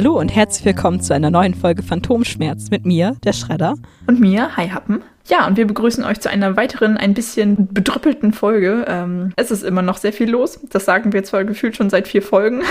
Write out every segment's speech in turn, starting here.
Hallo und herzlich willkommen zu einer neuen Folge Phantomschmerz mit mir, der Schredder. Und mir, Hi Happen. Ja, und wir begrüßen euch zu einer weiteren, ein bisschen bedrüppelten Folge. Ähm, es ist immer noch sehr viel los. Das sagen wir zwar gefühlt schon seit vier Folgen.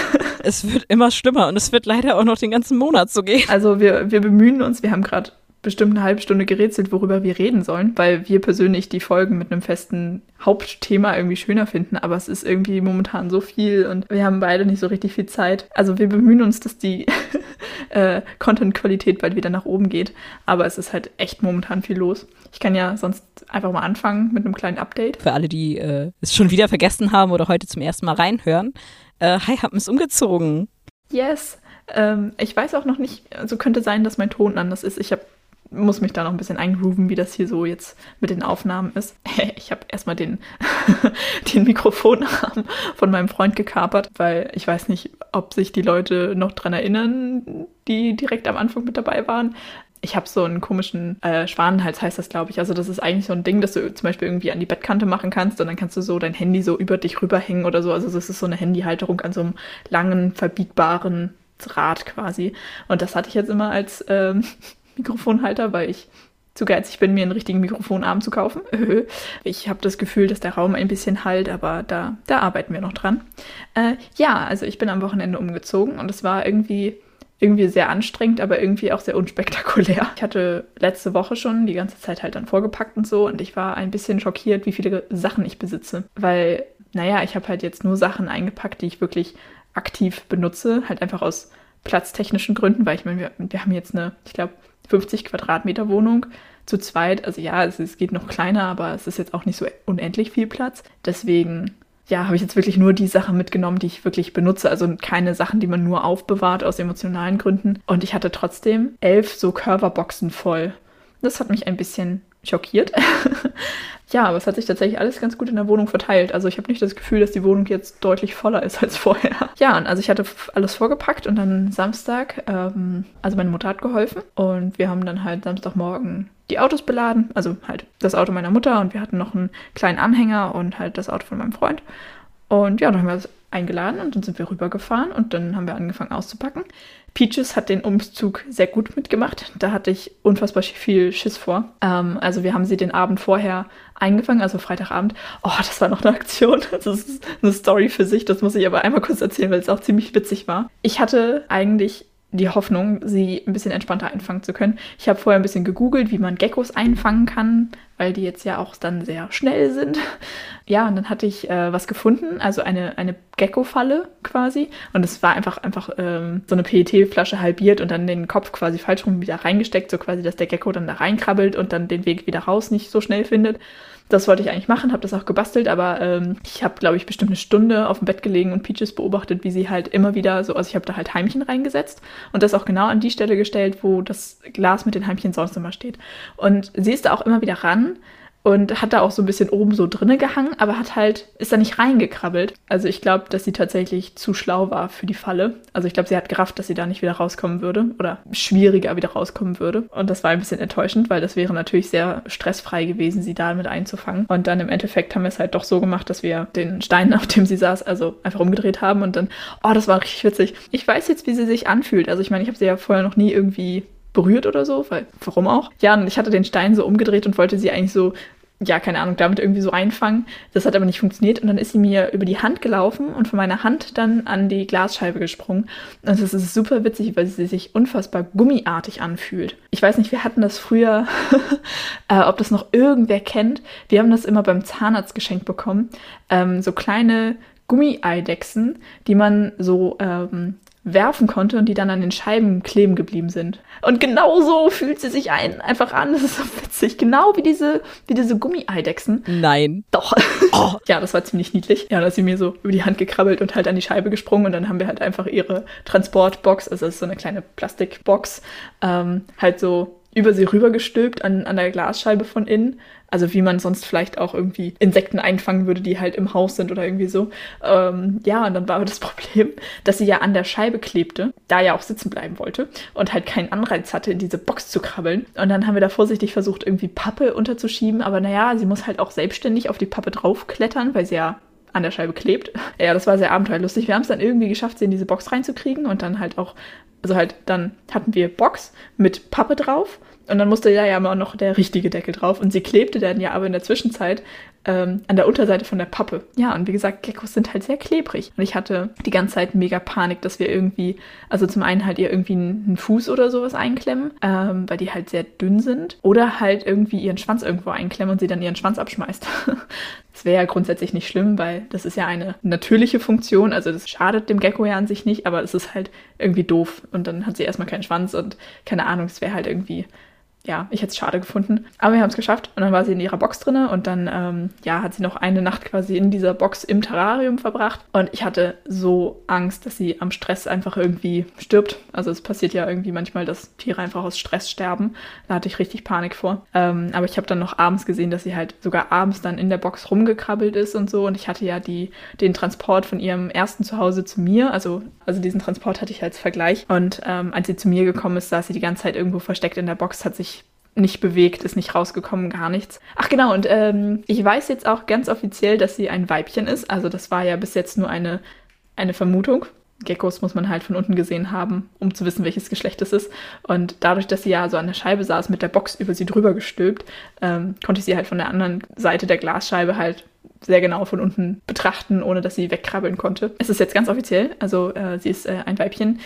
Es wird immer schlimmer und es wird leider auch noch den ganzen Monat so gehen. Also wir, wir bemühen uns, wir haben gerade bestimmt eine halbe Stunde gerätselt, worüber wir reden sollen, weil wir persönlich die Folgen mit einem festen Hauptthema irgendwie schöner finden, aber es ist irgendwie momentan so viel und wir haben beide nicht so richtig viel Zeit. Also wir bemühen uns, dass die äh, Content-Qualität bald wieder nach oben geht, aber es ist halt echt momentan viel los. Ich kann ja sonst einfach mal anfangen mit einem kleinen Update. Für alle, die äh, es schon wieder vergessen haben oder heute zum ersten Mal reinhören, äh, Hi, haben es umgezogen. Yes. Ähm, ich weiß auch noch nicht, also könnte sein, dass mein Ton anders ist. Ich habe muss mich da noch ein bisschen eingrooven, wie das hier so jetzt mit den Aufnahmen ist. Ich habe erstmal den, den Mikrofonarm von meinem Freund gekapert, weil ich weiß nicht, ob sich die Leute noch dran erinnern, die direkt am Anfang mit dabei waren. Ich habe so einen komischen äh, Schwanenhals, heißt das, glaube ich. Also das ist eigentlich so ein Ding, das du zum Beispiel irgendwie an die Bettkante machen kannst und dann kannst du so dein Handy so über dich rüberhängen oder so. Also das ist so eine Handyhalterung an so einem langen, verbiegbaren Rad quasi. Und das hatte ich jetzt immer als ähm, Mikrofonhalter, weil ich zu geizig bin, mir einen richtigen Mikrofonarm zu kaufen. Ich habe das Gefühl, dass der Raum ein bisschen halt, aber da, da arbeiten wir noch dran. Äh, ja, also ich bin am Wochenende umgezogen und es war irgendwie irgendwie sehr anstrengend, aber irgendwie auch sehr unspektakulär. Ich hatte letzte Woche schon die ganze Zeit halt dann vorgepackt und so und ich war ein bisschen schockiert, wie viele Sachen ich besitze. Weil, naja, ich habe halt jetzt nur Sachen eingepackt, die ich wirklich aktiv benutze, halt einfach aus platztechnischen Gründen, weil ich meine, wir, wir haben jetzt eine, ich glaube, 50 Quadratmeter Wohnung zu zweit. Also ja, es, es geht noch kleiner, aber es ist jetzt auch nicht so unendlich viel Platz. Deswegen ja, habe ich jetzt wirklich nur die Sachen mitgenommen, die ich wirklich benutze. Also keine Sachen, die man nur aufbewahrt aus emotionalen Gründen. Und ich hatte trotzdem elf so Curverboxen voll. Das hat mich ein bisschen schockiert. ja, aber es hat sich tatsächlich alles ganz gut in der Wohnung verteilt. Also ich habe nicht das Gefühl, dass die Wohnung jetzt deutlich voller ist als vorher. Ja, und also ich hatte alles vorgepackt und dann Samstag, ähm, also meine Mutter hat geholfen und wir haben dann halt Samstagmorgen die Autos beladen, also halt das Auto meiner Mutter und wir hatten noch einen kleinen Anhänger und halt das Auto von meinem Freund. Und ja, dann haben wir das eingeladen und dann sind wir rübergefahren und dann haben wir angefangen auszupacken. Peaches hat den Umzug sehr gut mitgemacht. Da hatte ich unfassbar viel Schiss vor. Ähm, also wir haben sie den Abend vorher eingefangen, also Freitagabend. Oh, das war noch eine Aktion. Das ist eine Story für sich. Das muss ich aber einmal kurz erzählen, weil es auch ziemlich witzig war. Ich hatte eigentlich die Hoffnung, sie ein bisschen entspannter einfangen zu können. Ich habe vorher ein bisschen gegoogelt, wie man Geckos einfangen kann, weil die jetzt ja auch dann sehr schnell sind. Ja, und dann hatte ich äh, was gefunden, also eine, eine Gecko-Falle quasi. Und es war einfach, einfach ähm, so eine PET-Flasche halbiert und dann den Kopf quasi falsch rum wieder reingesteckt, so quasi, dass der Gecko dann da reinkrabbelt und dann den Weg wieder raus nicht so schnell findet. Das wollte ich eigentlich machen, habe das auch gebastelt, aber ähm, ich habe, glaube ich, bestimmt eine Stunde auf dem Bett gelegen und Peaches beobachtet, wie sie halt immer wieder so, also ich habe da halt Heimchen reingesetzt und das auch genau an die Stelle gestellt, wo das Glas mit den Heimchen sonst immer steht. Und sie ist da auch immer wieder ran, und hat da auch so ein bisschen oben so drinne gehangen, aber hat halt, ist da nicht reingekrabbelt. Also ich glaube, dass sie tatsächlich zu schlau war für die Falle. Also ich glaube, sie hat gerafft, dass sie da nicht wieder rauskommen würde oder schwieriger wieder rauskommen würde. Und das war ein bisschen enttäuschend, weil das wäre natürlich sehr stressfrei gewesen, sie damit einzufangen. Und dann im Endeffekt haben wir es halt doch so gemacht, dass wir den Stein, auf dem sie saß, also einfach umgedreht haben und dann, oh, das war richtig witzig. Ich weiß jetzt, wie sie sich anfühlt. Also ich meine, ich habe sie ja vorher noch nie irgendwie berührt oder so, weil warum auch? Ja, und ich hatte den Stein so umgedreht und wollte sie eigentlich so ja, keine Ahnung, damit irgendwie so einfangen. Das hat aber nicht funktioniert und dann ist sie mir über die Hand gelaufen und von meiner Hand dann an die Glasscheibe gesprungen. Und das ist super witzig, weil sie sich unfassbar gummiartig anfühlt. Ich weiß nicht, wir hatten das früher, äh, ob das noch irgendwer kennt. Wir haben das immer beim Zahnarzt geschenkt bekommen. Ähm, so kleine Gummieidechsen, die man so ähm, werfen konnte und die dann an den Scheiben kleben geblieben sind. Und genau so fühlt sie sich ein, einfach an. Das ist so witzig. Genau wie diese, wie diese Gummieidechsen. Nein. Doch. Oh. ja, das war ziemlich niedlich. Ja, da ist sie mir so über die Hand gekrabbelt und halt an die Scheibe gesprungen und dann haben wir halt einfach ihre Transportbox, also so eine kleine Plastikbox, ähm, halt so über sie rübergestülpt an, an der Glasscheibe von innen. Also wie man sonst vielleicht auch irgendwie Insekten einfangen würde, die halt im Haus sind oder irgendwie so. Ähm, ja, und dann war aber das Problem, dass sie ja an der Scheibe klebte, da ja auch sitzen bleiben wollte und halt keinen Anreiz hatte, in diese Box zu krabbeln. Und dann haben wir da vorsichtig versucht, irgendwie Pappe unterzuschieben. Aber naja, sie muss halt auch selbstständig auf die Pappe draufklettern, weil sie ja an der Scheibe klebt. Ja, das war sehr abenteuerlustig. Wir haben es dann irgendwie geschafft, sie in diese Box reinzukriegen und dann halt auch, also halt, dann hatten wir Box mit Pappe drauf und dann musste da ja immer noch der richtige Deckel drauf. Und sie klebte dann ja aber in der Zwischenzeit ähm, an der Unterseite von der Pappe. Ja, und wie gesagt, Geckos sind halt sehr klebrig. Und ich hatte die ganze Zeit mega Panik, dass wir irgendwie, also zum einen halt ihr irgendwie einen Fuß oder sowas einklemmen, ähm, weil die halt sehr dünn sind. Oder halt irgendwie ihren Schwanz irgendwo einklemmen und sie dann ihren Schwanz abschmeißt. Das wäre ja grundsätzlich nicht schlimm, weil das ist ja eine natürliche Funktion. Also das schadet dem Gecko ja an sich nicht, aber es ist halt irgendwie doof. Und dann hat sie erstmal keinen Schwanz und keine Ahnung, es wäre halt irgendwie ja, ich hätte es schade gefunden. Aber wir haben es geschafft und dann war sie in ihrer Box drinne und dann, ähm, ja, hat sie noch eine Nacht quasi in dieser Box im Terrarium verbracht und ich hatte so Angst, dass sie am Stress einfach irgendwie stirbt. Also es passiert ja irgendwie manchmal, dass Tiere einfach aus Stress sterben. Da hatte ich richtig Panik vor. Ähm, aber ich habe dann noch abends gesehen, dass sie halt sogar abends dann in der Box rumgekrabbelt ist und so und ich hatte ja die, den Transport von ihrem ersten Zuhause zu mir, also, also diesen Transport hatte ich als Vergleich und ähm, als sie zu mir gekommen ist, saß sie die ganze Zeit irgendwo versteckt in der Box, hat sich nicht bewegt, ist nicht rausgekommen, gar nichts. Ach genau, und ähm, ich weiß jetzt auch ganz offiziell, dass sie ein Weibchen ist. Also das war ja bis jetzt nur eine, eine Vermutung. Geckos muss man halt von unten gesehen haben, um zu wissen, welches Geschlecht es ist. Und dadurch, dass sie ja so an der Scheibe saß, mit der Box über sie drüber gestülpt, ähm, konnte ich sie halt von der anderen Seite der Glasscheibe halt sehr genau von unten betrachten, ohne dass sie wegkrabbeln konnte. Es ist jetzt ganz offiziell, also äh, sie ist äh, ein Weibchen,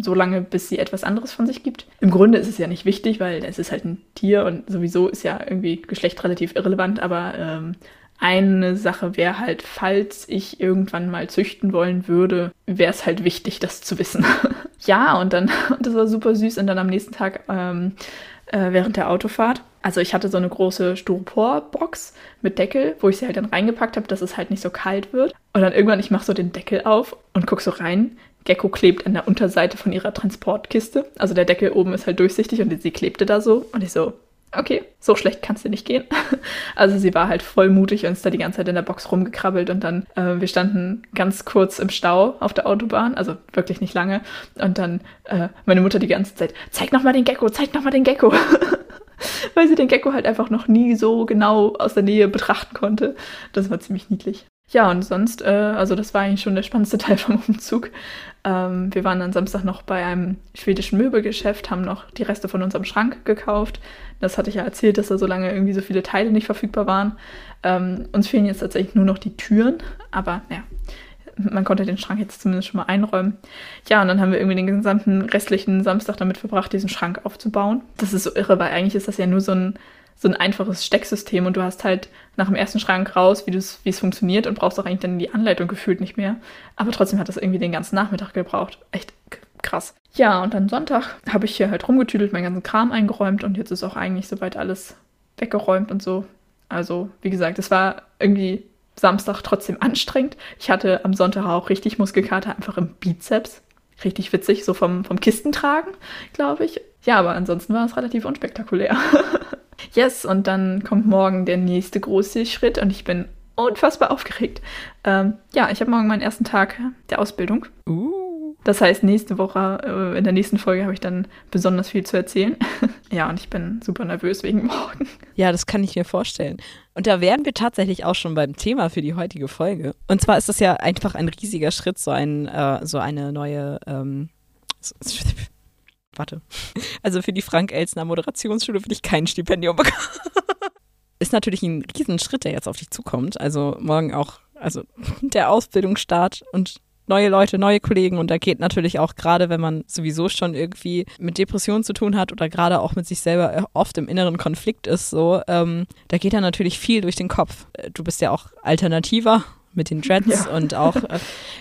so lange, bis sie etwas anderes von sich gibt. Im Grunde ist es ja nicht wichtig, weil es ist halt ein Tier und sowieso ist ja irgendwie Geschlecht relativ irrelevant, aber ähm, eine Sache wäre halt, falls ich irgendwann mal züchten wollen würde, wäre es halt wichtig, das zu wissen. ja, und dann, das war super süß, und dann am nächsten Tag ähm, äh, während der Autofahrt. Also ich hatte so eine große Styroporbox mit Deckel, wo ich sie halt dann reingepackt habe, dass es halt nicht so kalt wird. Und dann irgendwann, ich mache so den Deckel auf und gucke so rein. Gecko klebt an der Unterseite von ihrer Transportkiste. Also der Deckel oben ist halt durchsichtig und sie klebte da so. Und ich so, okay, so schlecht kannst du nicht gehen. Also sie war halt voll mutig und ist da die ganze Zeit in der Box rumgekrabbelt und dann, äh, wir standen ganz kurz im Stau auf der Autobahn, also wirklich nicht lange. Und dann äh, meine Mutter die ganze Zeit, zeig nochmal den Gecko, zeig nochmal den Gecko. Weil sie den Gecko halt einfach noch nie so genau aus der Nähe betrachten konnte. Das war ziemlich niedlich. Ja, und sonst, äh, also das war eigentlich schon der spannendste Teil vom Umzug. Ähm, wir waren dann Samstag noch bei einem schwedischen Möbelgeschäft, haben noch die Reste von unserem Schrank gekauft. Das hatte ich ja erzählt, dass da so lange irgendwie so viele Teile nicht verfügbar waren. Ähm, uns fehlen jetzt tatsächlich nur noch die Türen, aber ja, man konnte den Schrank jetzt zumindest schon mal einräumen. Ja, und dann haben wir irgendwie den gesamten restlichen Samstag damit verbracht, diesen Schrank aufzubauen. Das ist so irre, weil eigentlich ist das ja nur so ein so ein einfaches Stecksystem und du hast halt nach dem ersten Schrank raus, wie es funktioniert und brauchst auch eigentlich dann die Anleitung gefühlt nicht mehr. Aber trotzdem hat das irgendwie den ganzen Nachmittag gebraucht. Echt krass. Ja, und dann Sonntag habe ich hier halt rumgetüdelt, meinen ganzen Kram eingeräumt und jetzt ist auch eigentlich soweit alles weggeräumt und so. Also, wie gesagt, es war irgendwie Samstag trotzdem anstrengend. Ich hatte am Sonntag auch richtig Muskelkater einfach im Bizeps. Richtig witzig, so vom, vom Kistentragen, glaube ich. Ja, aber ansonsten war es relativ unspektakulär. Yes, und dann kommt morgen der nächste große Schritt und ich bin unfassbar aufgeregt. Ähm, ja, ich habe morgen meinen ersten Tag der Ausbildung. Uh. Das heißt, nächste Woche, äh, in der nächsten Folge habe ich dann besonders viel zu erzählen. ja, und ich bin super nervös wegen morgen. Ja, das kann ich mir vorstellen. Und da wären wir tatsächlich auch schon beim Thema für die heutige Folge. Und zwar ist das ja einfach ein riesiger Schritt, so, ein, äh, so eine neue ähm, warte. Also für die Frank-Elsner Moderationsschule würde ich kein Stipendium bekommen. Ist natürlich ein Riesenschritt, der jetzt auf dich zukommt. Also morgen auch, also der Ausbildungsstart und neue Leute, neue Kollegen und da geht natürlich auch gerade, wenn man sowieso schon irgendwie mit Depressionen zu tun hat oder gerade auch mit sich selber oft im inneren Konflikt ist, so, ähm, da geht dann natürlich viel durch den Kopf. Du bist ja auch alternativer mit den Dreads ja. und auch, äh,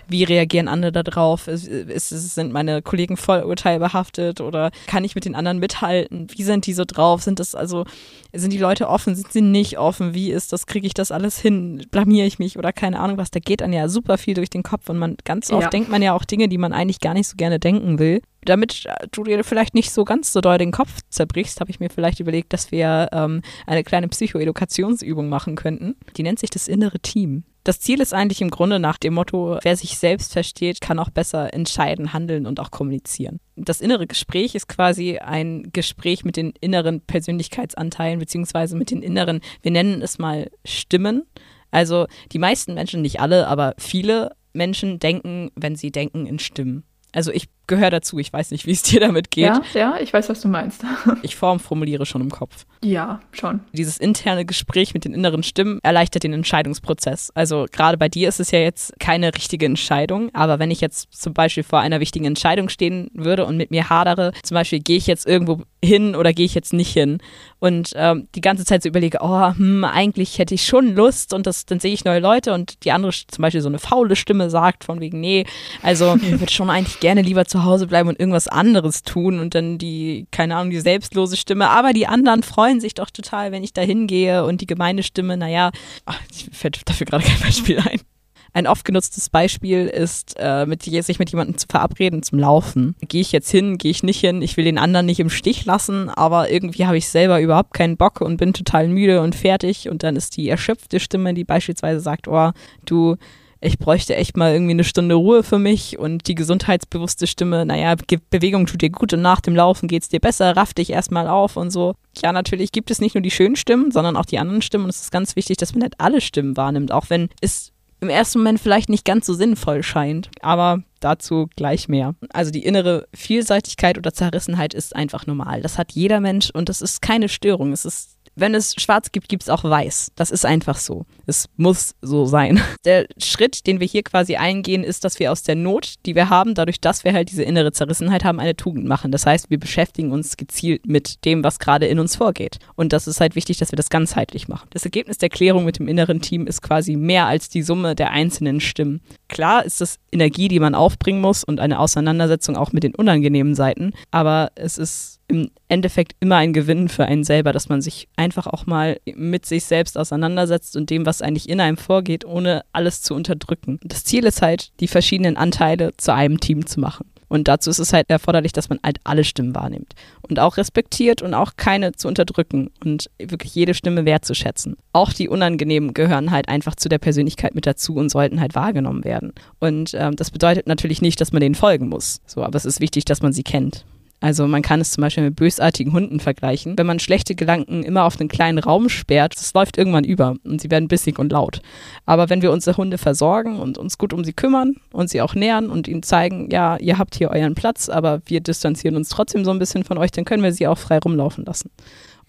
wie reagieren andere darauf? Ist, ist, sind meine Kollegen vollurteilbehaftet oder kann ich mit den anderen mithalten? Wie sind die so drauf? Sind das also, sind die Leute offen? Sind sie nicht offen? Wie ist das? Kriege ich das alles hin? Blamiere ich mich oder keine Ahnung was? Da geht dann ja super viel durch den Kopf und man ganz oft ja. denkt man ja auch Dinge, die man eigentlich gar nicht so gerne denken will damit du dir vielleicht nicht so ganz so doll den Kopf zerbrichst, habe ich mir vielleicht überlegt, dass wir ähm, eine kleine Psychoedukationsübung machen könnten. Die nennt sich das innere Team. Das Ziel ist eigentlich im Grunde nach dem Motto, wer sich selbst versteht, kann auch besser entscheiden, handeln und auch kommunizieren. Das innere Gespräch ist quasi ein Gespräch mit den inneren Persönlichkeitsanteilen beziehungsweise mit den inneren, wir nennen es mal Stimmen, Also die meisten Menschen, nicht alle, aber viele Menschen denken, wenn sie denken, in Stimmen. Also ich gehöre dazu, ich weiß nicht, wie es dir damit geht. Ja, ja, ich weiß, was du meinst. ich formformuliere schon im Kopf. Ja, schon. Dieses interne Gespräch mit den inneren Stimmen erleichtert den Entscheidungsprozess. Also gerade bei dir ist es ja jetzt keine richtige Entscheidung, aber wenn ich jetzt zum Beispiel vor einer wichtigen Entscheidung stehen würde und mit mir hadere, zum Beispiel gehe ich jetzt irgendwo hin oder gehe ich jetzt nicht hin und ähm, die ganze Zeit so überlege, oh, hm, eigentlich hätte ich schon Lust und das, dann sehe ich neue Leute und die andere zum Beispiel so eine faule Stimme sagt von wegen, nee, also ich würde schon eigentlich gerne lieber zu Hause bleiben und irgendwas anderes tun und dann die, keine Ahnung, die selbstlose Stimme, aber die anderen freuen sich doch total, wenn ich da hingehe und die gemeine Stimme, naja, ach, ich fällt dafür gerade kein Beispiel ein. Ein oft genutztes Beispiel ist, äh, mit, sich mit jemandem zu verabreden zum Laufen. Gehe ich jetzt hin, gehe ich nicht hin, ich will den anderen nicht im Stich lassen, aber irgendwie habe ich selber überhaupt keinen Bock und bin total müde und fertig und dann ist die erschöpfte Stimme, die beispielsweise sagt, oh, du, ich bräuchte echt mal irgendwie eine Stunde Ruhe für mich und die gesundheitsbewusste Stimme, naja, Bewegung tut dir gut und nach dem Laufen geht's dir besser, raff dich erstmal auf und so. Ja, natürlich gibt es nicht nur die schönen Stimmen, sondern auch die anderen Stimmen und es ist ganz wichtig, dass man nicht alle Stimmen wahrnimmt, auch wenn es im ersten Moment vielleicht nicht ganz so sinnvoll scheint. Aber dazu gleich mehr. Also die innere Vielseitigkeit oder Zerrissenheit ist einfach normal. Das hat jeder Mensch und das ist keine Störung. Es ist wenn es schwarz gibt, gibt es auch weiß. Das ist einfach so. Es muss so sein. Der Schritt, den wir hier quasi eingehen, ist, dass wir aus der Not, die wir haben, dadurch, dass wir halt diese innere Zerrissenheit haben, eine Tugend machen. Das heißt, wir beschäftigen uns gezielt mit dem, was gerade in uns vorgeht. Und das ist halt wichtig, dass wir das ganzheitlich machen. Das Ergebnis der Klärung mit dem inneren Team ist quasi mehr als die Summe der einzelnen Stimmen. Klar ist das Energie, die man aufbringen muss und eine Auseinandersetzung auch mit den unangenehmen Seiten, aber es ist im Endeffekt immer ein Gewinn für einen selber, dass man sich einfach auch mal mit sich selbst auseinandersetzt und dem, was eigentlich in einem vorgeht, ohne alles zu unterdrücken. Das Ziel ist halt, die verschiedenen Anteile zu einem Team zu machen. Und dazu ist es halt erforderlich, dass man halt alle Stimmen wahrnimmt und auch respektiert und auch keine zu unterdrücken und wirklich jede Stimme wertzuschätzen. Auch die unangenehmen gehören halt einfach zu der Persönlichkeit mit dazu und sollten halt wahrgenommen werden. Und ähm, das bedeutet natürlich nicht, dass man denen folgen muss. So, aber es ist wichtig, dass man sie kennt. Also man kann es zum Beispiel mit bösartigen Hunden vergleichen. Wenn man schlechte Gedanken immer auf einen kleinen Raum sperrt, das läuft irgendwann über und sie werden bissig und laut. Aber wenn wir unsere Hunde versorgen und uns gut um sie kümmern und sie auch nähern und ihnen zeigen, ja, ihr habt hier euren Platz, aber wir distanzieren uns trotzdem so ein bisschen von euch, dann können wir sie auch frei rumlaufen lassen.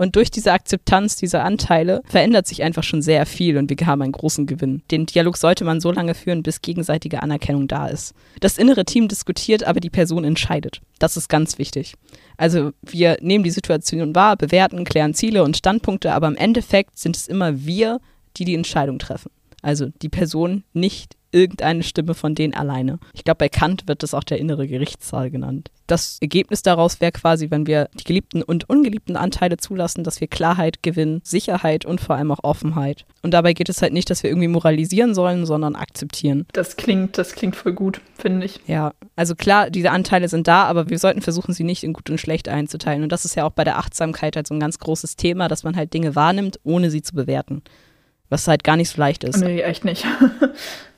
Und durch diese Akzeptanz dieser Anteile verändert sich einfach schon sehr viel und wir haben einen großen Gewinn. Den Dialog sollte man so lange führen, bis gegenseitige Anerkennung da ist. Das innere Team diskutiert, aber die Person entscheidet. Das ist ganz wichtig. Also wir nehmen die Situation wahr, bewerten, klären Ziele und Standpunkte, aber im Endeffekt sind es immer wir, die die Entscheidung treffen. Also die Person nicht irgendeine Stimme von denen alleine. Ich glaube, bei Kant wird das auch der innere Gerichtssaal genannt. Das Ergebnis daraus wäre quasi, wenn wir die geliebten und ungeliebten Anteile zulassen, dass wir Klarheit gewinnen, Sicherheit und vor allem auch Offenheit. Und dabei geht es halt nicht, dass wir irgendwie moralisieren sollen, sondern akzeptieren. Das klingt, das klingt voll gut, finde ich. Ja, also klar, diese Anteile sind da, aber wir sollten versuchen, sie nicht in gut und schlecht einzuteilen. Und das ist ja auch bei der Achtsamkeit halt so ein ganz großes Thema, dass man halt Dinge wahrnimmt, ohne sie zu bewerten. Was halt gar nicht so leicht ist. Nee, echt nicht.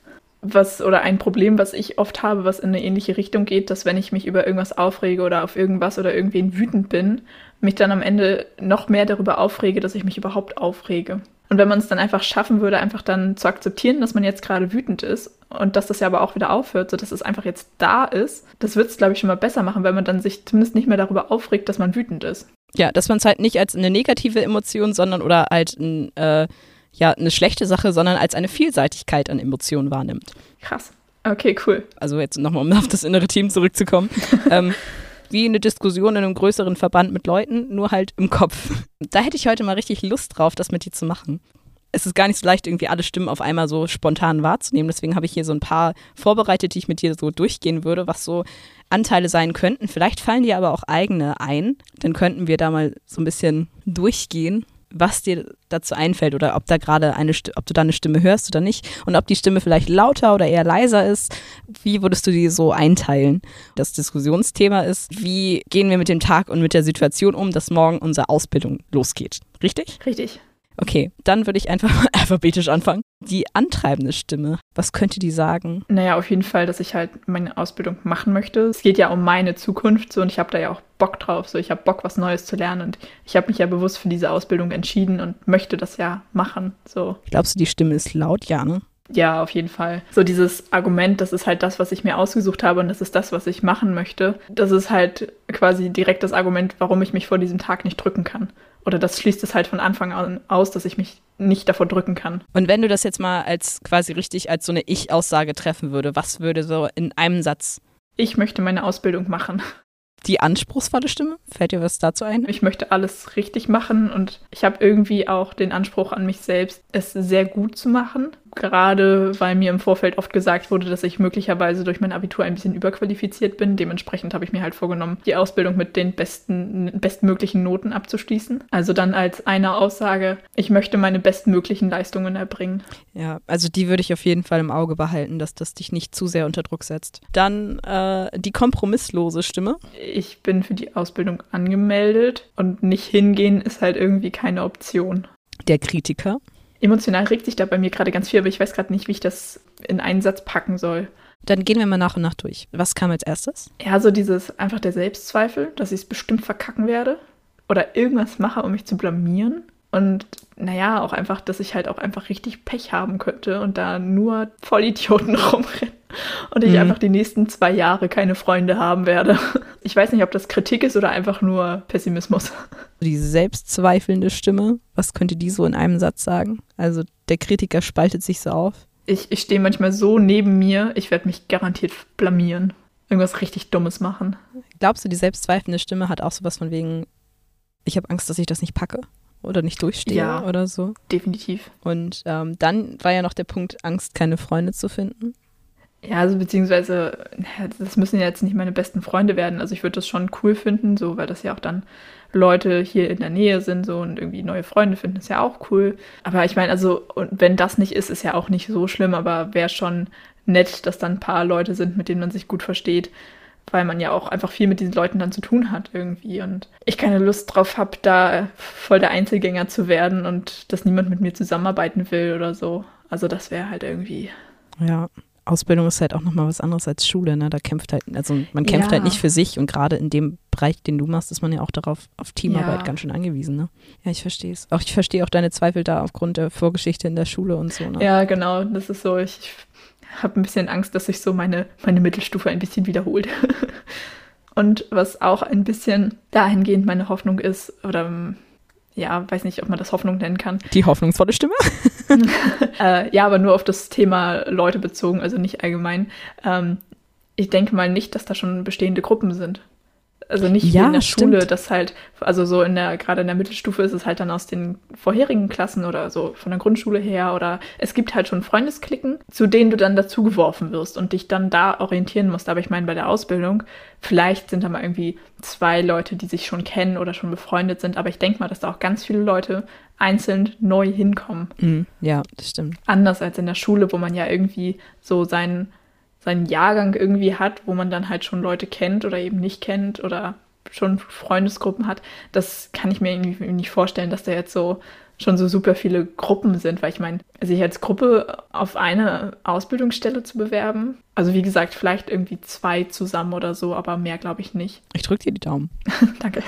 was oder ein Problem, was ich oft habe, was in eine ähnliche Richtung geht, dass wenn ich mich über irgendwas aufrege oder auf irgendwas oder irgendwen wütend bin, mich dann am Ende noch mehr darüber aufrege, dass ich mich überhaupt aufrege. Und wenn man es dann einfach schaffen würde, einfach dann zu akzeptieren, dass man jetzt gerade wütend ist und dass das ja aber auch wieder aufhört, sodass es einfach jetzt da ist, das wird es, glaube ich, schon mal besser machen, weil man dann sich zumindest nicht mehr darüber aufregt, dass man wütend ist. Ja, dass man es halt nicht als eine negative Emotion, sondern oder halt ein äh ja eine schlechte Sache, sondern als eine Vielseitigkeit an Emotionen wahrnimmt. Krass. Okay, cool. Also jetzt nochmal, um auf das innere Team zurückzukommen. ähm, wie eine Diskussion in einem größeren Verband mit Leuten, nur halt im Kopf. Da hätte ich heute mal richtig Lust drauf, das mit dir zu machen. Es ist gar nicht so leicht, irgendwie alle Stimmen auf einmal so spontan wahrzunehmen. Deswegen habe ich hier so ein paar vorbereitet, die ich mit dir so durchgehen würde, was so Anteile sein könnten. Vielleicht fallen dir aber auch eigene ein. Dann könnten wir da mal so ein bisschen durchgehen was dir dazu einfällt oder ob da gerade eine, ob du da eine Stimme hörst oder nicht und ob die Stimme vielleicht lauter oder eher leiser ist. Wie würdest du die so einteilen? Das Diskussionsthema ist, wie gehen wir mit dem Tag und mit der Situation um, dass morgen unsere Ausbildung losgeht? Richtig? Richtig. Okay, dann würde ich einfach mal alphabetisch anfangen. Die antreibende Stimme, was könnte die sagen? Naja, auf jeden Fall, dass ich halt meine Ausbildung machen möchte. Es geht ja um meine Zukunft so und ich habe da ja auch Bock drauf. So, ich habe Bock, was Neues zu lernen und ich habe mich ja bewusst für diese Ausbildung entschieden und möchte das ja machen. So. Glaubst du, die Stimme ist laut? Ja, ne? Ja, auf jeden Fall. So dieses Argument, das ist halt das, was ich mir ausgesucht habe und das ist das, was ich machen möchte. Das ist halt quasi direkt das Argument, warum ich mich vor diesem Tag nicht drücken kann. Oder das schließt es halt von Anfang an aus, dass ich mich nicht davor drücken kann. Und wenn du das jetzt mal als quasi richtig als so eine Ich-Aussage treffen würde, was würde so in einem Satz? Ich möchte meine Ausbildung machen die anspruchsvolle Stimme? Fällt dir was dazu ein? Ich möchte alles richtig machen und ich habe irgendwie auch den Anspruch an mich selbst, es sehr gut zu machen. Gerade weil mir im Vorfeld oft gesagt wurde, dass ich möglicherweise durch mein Abitur ein bisschen überqualifiziert bin. Dementsprechend habe ich mir halt vorgenommen, die Ausbildung mit den besten, bestmöglichen Noten abzuschließen. Also dann als eine Aussage, ich möchte meine bestmöglichen Leistungen erbringen. Ja, also die würde ich auf jeden Fall im Auge behalten, dass das dich nicht zu sehr unter Druck setzt. Dann äh, die kompromisslose Stimme ich bin für die Ausbildung angemeldet und nicht hingehen ist halt irgendwie keine Option. Der Kritiker. Emotional regt sich da bei mir gerade ganz viel, aber ich weiß gerade nicht, wie ich das in einen Satz packen soll. Dann gehen wir mal nach und nach durch. Was kam als erstes? Ja, so dieses einfach der Selbstzweifel, dass ich es bestimmt verkacken werde oder irgendwas mache, um mich zu blamieren. Und naja, auch einfach, dass ich halt auch einfach richtig Pech haben könnte und da nur Vollidioten rumrennen und ich mhm. einfach die nächsten zwei Jahre keine Freunde haben werde. Ich weiß nicht, ob das Kritik ist oder einfach nur Pessimismus. Die selbstzweifelnde Stimme, was könnte die so in einem Satz sagen? Also der Kritiker spaltet sich so auf. Ich, ich stehe manchmal so neben mir, ich werde mich garantiert blamieren. Irgendwas richtig Dummes machen. Glaubst du, die selbstzweifelnde Stimme hat auch sowas von wegen, ich habe Angst, dass ich das nicht packe? Oder nicht durchstehe ja, oder so. Definitiv. Und ähm, dann war ja noch der Punkt, Angst, keine Freunde zu finden. Ja, also beziehungsweise, das müssen ja jetzt nicht meine besten Freunde werden. Also ich würde das schon cool finden, so, weil das ja auch dann Leute hier in der Nähe sind so und irgendwie neue Freunde finden, ist ja auch cool. Aber ich meine, also, und wenn das nicht ist, ist ja auch nicht so schlimm, aber wäre schon nett, dass dann ein paar Leute sind, mit denen man sich gut versteht, weil man ja auch einfach viel mit diesen Leuten dann zu tun hat irgendwie. Und ich keine Lust drauf habe, da voll der Einzelgänger zu werden und dass niemand mit mir zusammenarbeiten will oder so. Also das wäre halt irgendwie. Ja, Ausbildung ist halt auch nochmal was anderes als Schule, ne? Da kämpft halt, also man kämpft ja. halt nicht für sich und gerade in dem Bereich, den du machst, ist man ja auch darauf, auf Teamarbeit ja. ganz schön angewiesen, ne? Ja, ich verstehe es. Auch ich verstehe auch deine Zweifel da aufgrund der Vorgeschichte in der Schule und so, ne? Ja, genau, das ist so, ich, ich habe ein bisschen Angst, dass sich so meine, meine Mittelstufe ein bisschen wiederholt. und was auch ein bisschen dahingehend meine Hoffnung ist, oder ja, weiß nicht, ob man das Hoffnung nennen kann. Die hoffnungsvolle Stimme? äh, ja, aber nur auf das Thema Leute bezogen, also nicht allgemein. Ähm, ich denke mal nicht, dass da schon bestehende Gruppen sind. Also nicht ja, in der stimmt. Schule, das halt, also so in der, gerade in der Mittelstufe ist es halt dann aus den vorherigen Klassen oder so von der Grundschule her oder es gibt halt schon Freundesklicken, zu denen du dann dazugeworfen wirst und dich dann da orientieren musst. Aber ich meine, bei der Ausbildung, vielleicht sind da mal irgendwie zwei Leute, die sich schon kennen oder schon befreundet sind, aber ich denke mal, dass da auch ganz viele Leute einzeln neu hinkommen. Mhm, ja, das stimmt. Anders als in der Schule, wo man ja irgendwie so seinen seinen Jahrgang irgendwie hat, wo man dann halt schon Leute kennt oder eben nicht kennt oder schon Freundesgruppen hat, das kann ich mir irgendwie nicht vorstellen, dass da jetzt so schon so super viele Gruppen sind, weil ich meine, sich als Gruppe auf eine Ausbildungsstelle zu bewerben, also wie gesagt, vielleicht irgendwie zwei zusammen oder so, aber mehr glaube ich nicht. Ich drücke dir die Daumen. Danke.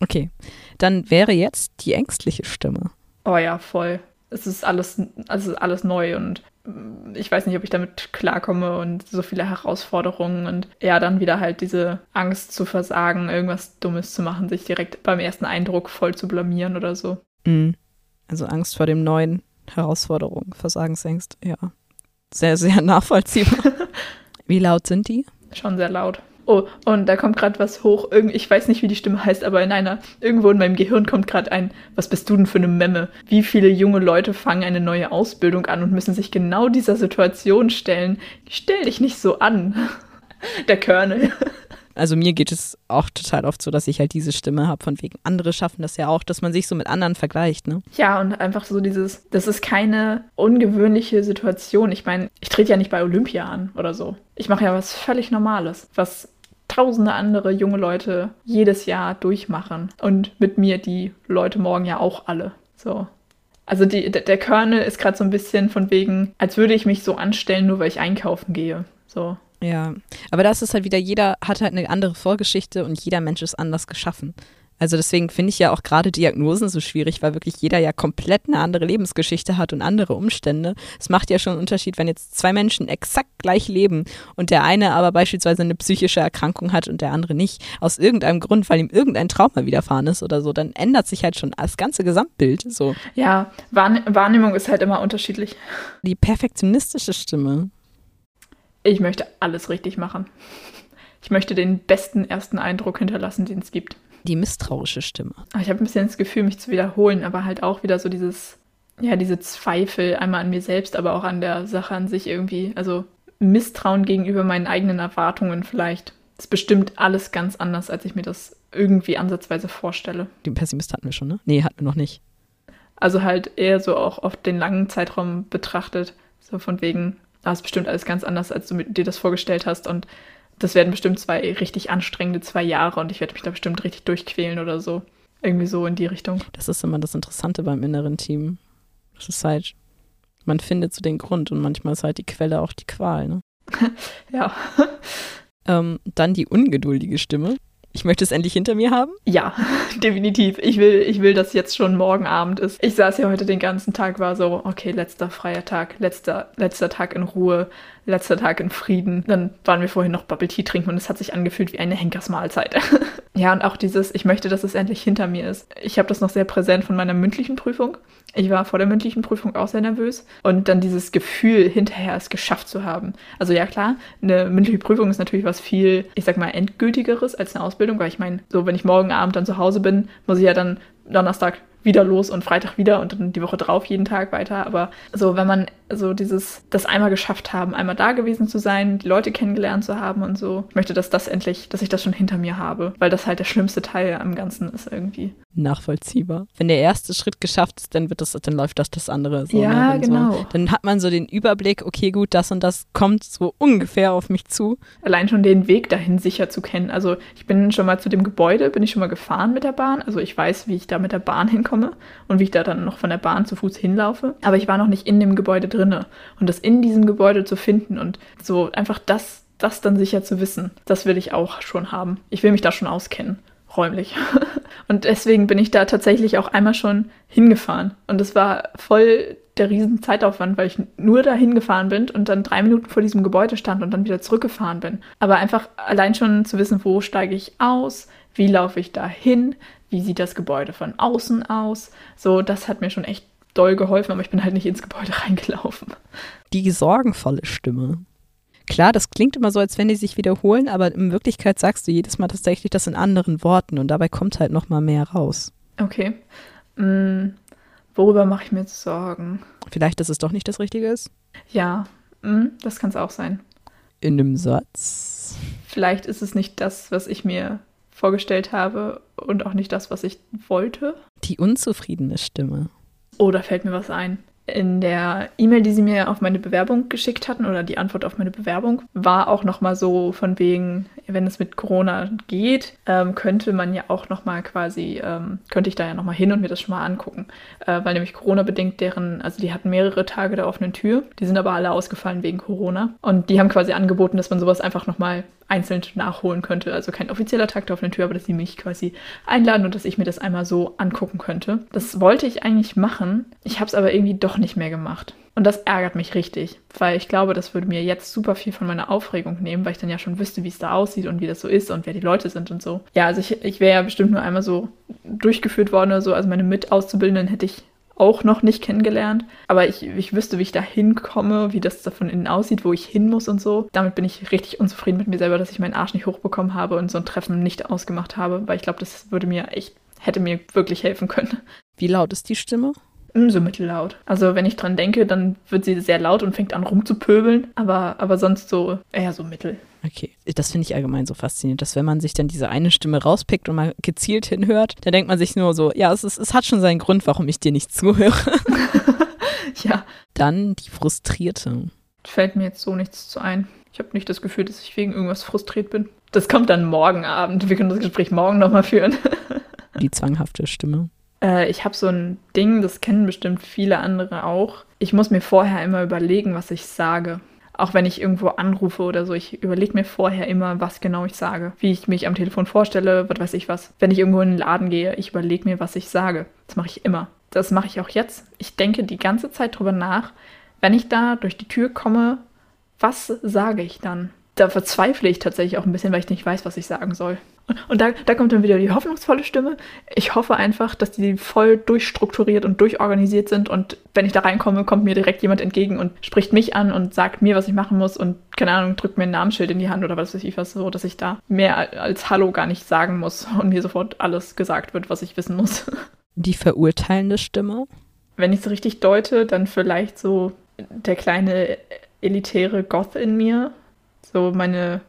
Okay, dann wäre jetzt die ängstliche Stimme. Oh ja, voll. Es ist alles, also alles neu und ich weiß nicht, ob ich damit klarkomme und so viele Herausforderungen und ja, dann wieder halt diese Angst zu versagen, irgendwas Dummes zu machen, sich direkt beim ersten Eindruck voll zu blamieren oder so. Mhm. Also Angst vor dem neuen Herausforderungen, Versagensängst, ja. Sehr, sehr nachvollziehbar. Wie laut sind die? Schon sehr laut. Oh, und da kommt gerade was hoch. Irgend, ich weiß nicht, wie die Stimme heißt, aber in einer, irgendwo in meinem Gehirn kommt gerade ein, was bist du denn für eine Memme? Wie viele junge Leute fangen eine neue Ausbildung an und müssen sich genau dieser Situation stellen? Stell dich nicht so an. Der Körnel. Also mir geht es auch total oft so, dass ich halt diese Stimme habe, von wegen andere schaffen das ja auch, dass man sich so mit anderen vergleicht, ne? Ja, und einfach so dieses, das ist keine ungewöhnliche Situation. Ich meine, ich trete ja nicht bei Olympia an oder so. Ich mache ja was völlig Normales, was tausende andere junge Leute jedes Jahr durchmachen. Und mit mir die Leute morgen ja auch alle. So. Also die, der Körner ist gerade so ein bisschen von wegen, als würde ich mich so anstellen, nur weil ich einkaufen gehe. So. Ja, aber das ist halt wieder, jeder hat halt eine andere Vorgeschichte und jeder Mensch ist anders geschaffen. Also deswegen finde ich ja auch gerade Diagnosen so schwierig, weil wirklich jeder ja komplett eine andere Lebensgeschichte hat und andere Umstände. Es macht ja schon einen Unterschied, wenn jetzt zwei Menschen exakt gleich leben und der eine aber beispielsweise eine psychische Erkrankung hat und der andere nicht, aus irgendeinem Grund, weil ihm irgendein Trauma widerfahren ist oder so, dann ändert sich halt schon das ganze Gesamtbild. So. Ja, Wahrnehmung ist halt immer unterschiedlich. Die perfektionistische Stimme. Ich möchte alles richtig machen. Ich möchte den besten ersten Eindruck hinterlassen, den es gibt die misstrauische Stimme. Ich habe ein bisschen das Gefühl, mich zu wiederholen, aber halt auch wieder so dieses, ja, diese Zweifel einmal an mir selbst, aber auch an der Sache an sich irgendwie. Also Misstrauen gegenüber meinen eigenen Erwartungen vielleicht. Das ist bestimmt alles ganz anders, als ich mir das irgendwie ansatzweise vorstelle. Den Pessimist hatten wir schon, ne? Nee, hatten wir noch nicht. Also halt eher so auch auf den langen Zeitraum betrachtet. So von wegen, ah, ist bestimmt alles ganz anders, als du dir das vorgestellt hast. Und das werden bestimmt zwei richtig anstrengende zwei Jahre und ich werde mich da bestimmt richtig durchquälen oder so. Irgendwie so in die Richtung. Das ist immer das Interessante beim inneren Team. Das ist halt, man findet so den Grund und manchmal ist halt die Quelle auch die Qual, ne? ja. ähm, dann die ungeduldige Stimme. Ich möchte es endlich hinter mir haben? Ja, definitiv. Ich will, ich will, dass jetzt schon morgen Abend ist. Ich saß ja heute den ganzen Tag, war so, okay, letzter freier Tag, letzter, letzter Tag in Ruhe, letzter Tag in Frieden. Dann waren wir vorhin noch Bubble Tea trinken und es hat sich angefühlt wie eine Henkersmahlzeit. ja, und auch dieses, ich möchte, dass es endlich hinter mir ist. Ich habe das noch sehr präsent von meiner mündlichen Prüfung. Ich war vor der mündlichen Prüfung auch sehr nervös. Und dann dieses Gefühl, hinterher es geschafft zu haben. Also ja klar, eine mündliche Prüfung ist natürlich was viel, ich sag mal, endgültigeres als eine Ausbildung, weil ich meine, so wenn ich morgen Abend dann zu Hause bin, muss ich ja dann Donnerstag wieder los und Freitag wieder und dann die Woche drauf jeden Tag weiter. Aber so, wenn man so dieses, das einmal geschafft haben, einmal da gewesen zu sein, die Leute kennengelernt zu haben und so, ich möchte, dass das endlich, dass ich das schon hinter mir habe, weil das halt der schlimmste Teil am Ganzen ist irgendwie. Nachvollziehbar. Wenn der erste Schritt geschafft ist, dann wird das, dann läuft das das andere. So, ja, ne? genau. So, dann hat man so den Überblick, okay, gut, das und das kommt so ungefähr auf mich zu. Allein schon den Weg dahin sicher zu kennen. Also ich bin schon mal zu dem Gebäude, bin ich schon mal gefahren mit der Bahn. Also ich weiß, wie ich da mit der Bahn hinkomme und wie ich da dann noch von der Bahn zu Fuß hinlaufe. Aber ich war noch nicht in dem Gebäude drinne. Und das in diesem Gebäude zu finden und so einfach das, das dann sicher zu wissen, das will ich auch schon haben. Ich will mich da schon auskennen, räumlich. und deswegen bin ich da tatsächlich auch einmal schon hingefahren. Und es war voll der riesen Zeitaufwand, weil ich nur da hingefahren bin und dann drei Minuten vor diesem Gebäude stand und dann wieder zurückgefahren bin. Aber einfach allein schon zu wissen, wo steige ich aus, wie laufe ich da hin, wie sieht das Gebäude von außen aus, so, das hat mir schon echt doll geholfen, aber ich bin halt nicht ins Gebäude reingelaufen. Die sorgenvolle Stimme. Klar, das klingt immer so, als wenn die sich wiederholen, aber in Wirklichkeit sagst du jedes Mal tatsächlich das in anderen Worten und dabei kommt halt noch mal mehr raus. Okay. Hm, worüber mache ich mir jetzt Sorgen? Vielleicht, dass es doch nicht das Richtige ist? Ja, hm, das kann es auch sein. In einem Satz. Vielleicht ist es nicht das, was ich mir vorgestellt habe und auch nicht das, was ich wollte. Die unzufriedene Stimme. Da fällt mir was ein. In der E-Mail, die sie mir auf meine Bewerbung geschickt hatten oder die Antwort auf meine Bewerbung, war auch noch mal so von wegen, wenn es mit Corona geht, ähm, könnte man ja auch noch mal quasi, ähm, könnte ich da ja noch mal hin und mir das schon mal angucken, äh, weil nämlich Corona bedingt deren, also die hatten mehrere Tage der offenen Tür, die sind aber alle ausgefallen wegen Corona und die haben quasi angeboten, dass man sowas einfach noch mal einzeln nachholen könnte. Also kein offizieller Tag der offenen Tür, aber dass sie mich quasi einladen und dass ich mir das einmal so angucken könnte. Das wollte ich eigentlich machen. Ich habe es aber irgendwie doch nicht mehr gemacht. Und das ärgert mich richtig, weil ich glaube, das würde mir jetzt super viel von meiner Aufregung nehmen, weil ich dann ja schon wüsste, wie es da aussieht und wie das so ist und wer die Leute sind und so. Ja, also ich, ich wäre ja bestimmt nur einmal so durchgeführt worden oder so. Also meine Mitauszubildenden hätte ich auch noch nicht kennengelernt. Aber ich, ich wüsste, wie ich da hinkomme, wie das da von innen aussieht, wo ich hin muss und so. Damit bin ich richtig unzufrieden mit mir selber, dass ich meinen Arsch nicht hochbekommen habe und so ein Treffen nicht ausgemacht habe, weil ich glaube, das würde mir echt, hätte mir wirklich helfen können. Wie laut ist die Stimme? So mittellaut. Also wenn ich dran denke, dann wird sie sehr laut und fängt an rumzupöbeln, aber, aber sonst so eher so mittel. Okay, das finde ich allgemein so faszinierend, dass wenn man sich dann diese eine Stimme rauspickt und mal gezielt hinhört, dann denkt man sich nur so, ja, es, ist, es hat schon seinen Grund, warum ich dir nicht zuhöre. ja. Dann die Frustrierte. Fällt mir jetzt so nichts zu ein. Ich habe nicht das Gefühl, dass ich wegen irgendwas frustriert bin. Das kommt dann morgen Abend. Wir können das Gespräch morgen nochmal führen. die zwanghafte Stimme. Äh, ich habe so ein Ding, das kennen bestimmt viele andere auch. Ich muss mir vorher immer überlegen, was ich sage. Auch wenn ich irgendwo anrufe oder so, ich überlege mir vorher immer, was genau ich sage. Wie ich mich am Telefon vorstelle, was weiß ich was. Wenn ich irgendwo in den Laden gehe, ich überlege mir, was ich sage. Das mache ich immer. Das mache ich auch jetzt. Ich denke die ganze Zeit drüber nach, wenn ich da durch die Tür komme, was sage ich dann? Da verzweifle ich tatsächlich auch ein bisschen, weil ich nicht weiß, was ich sagen soll. Und da, da kommt dann wieder die hoffnungsvolle Stimme. Ich hoffe einfach, dass die voll durchstrukturiert und durchorganisiert sind und wenn ich da reinkomme, kommt mir direkt jemand entgegen und spricht mich an und sagt mir, was ich machen muss und keine Ahnung, drückt mir ein Namensschild in die Hand oder was weiß ich was, so dass ich da mehr als Hallo gar nicht sagen muss und mir sofort alles gesagt wird, was ich wissen muss. Die verurteilende Stimme? Wenn ich es richtig deute, dann vielleicht so der kleine elitäre Goth in mir. So meine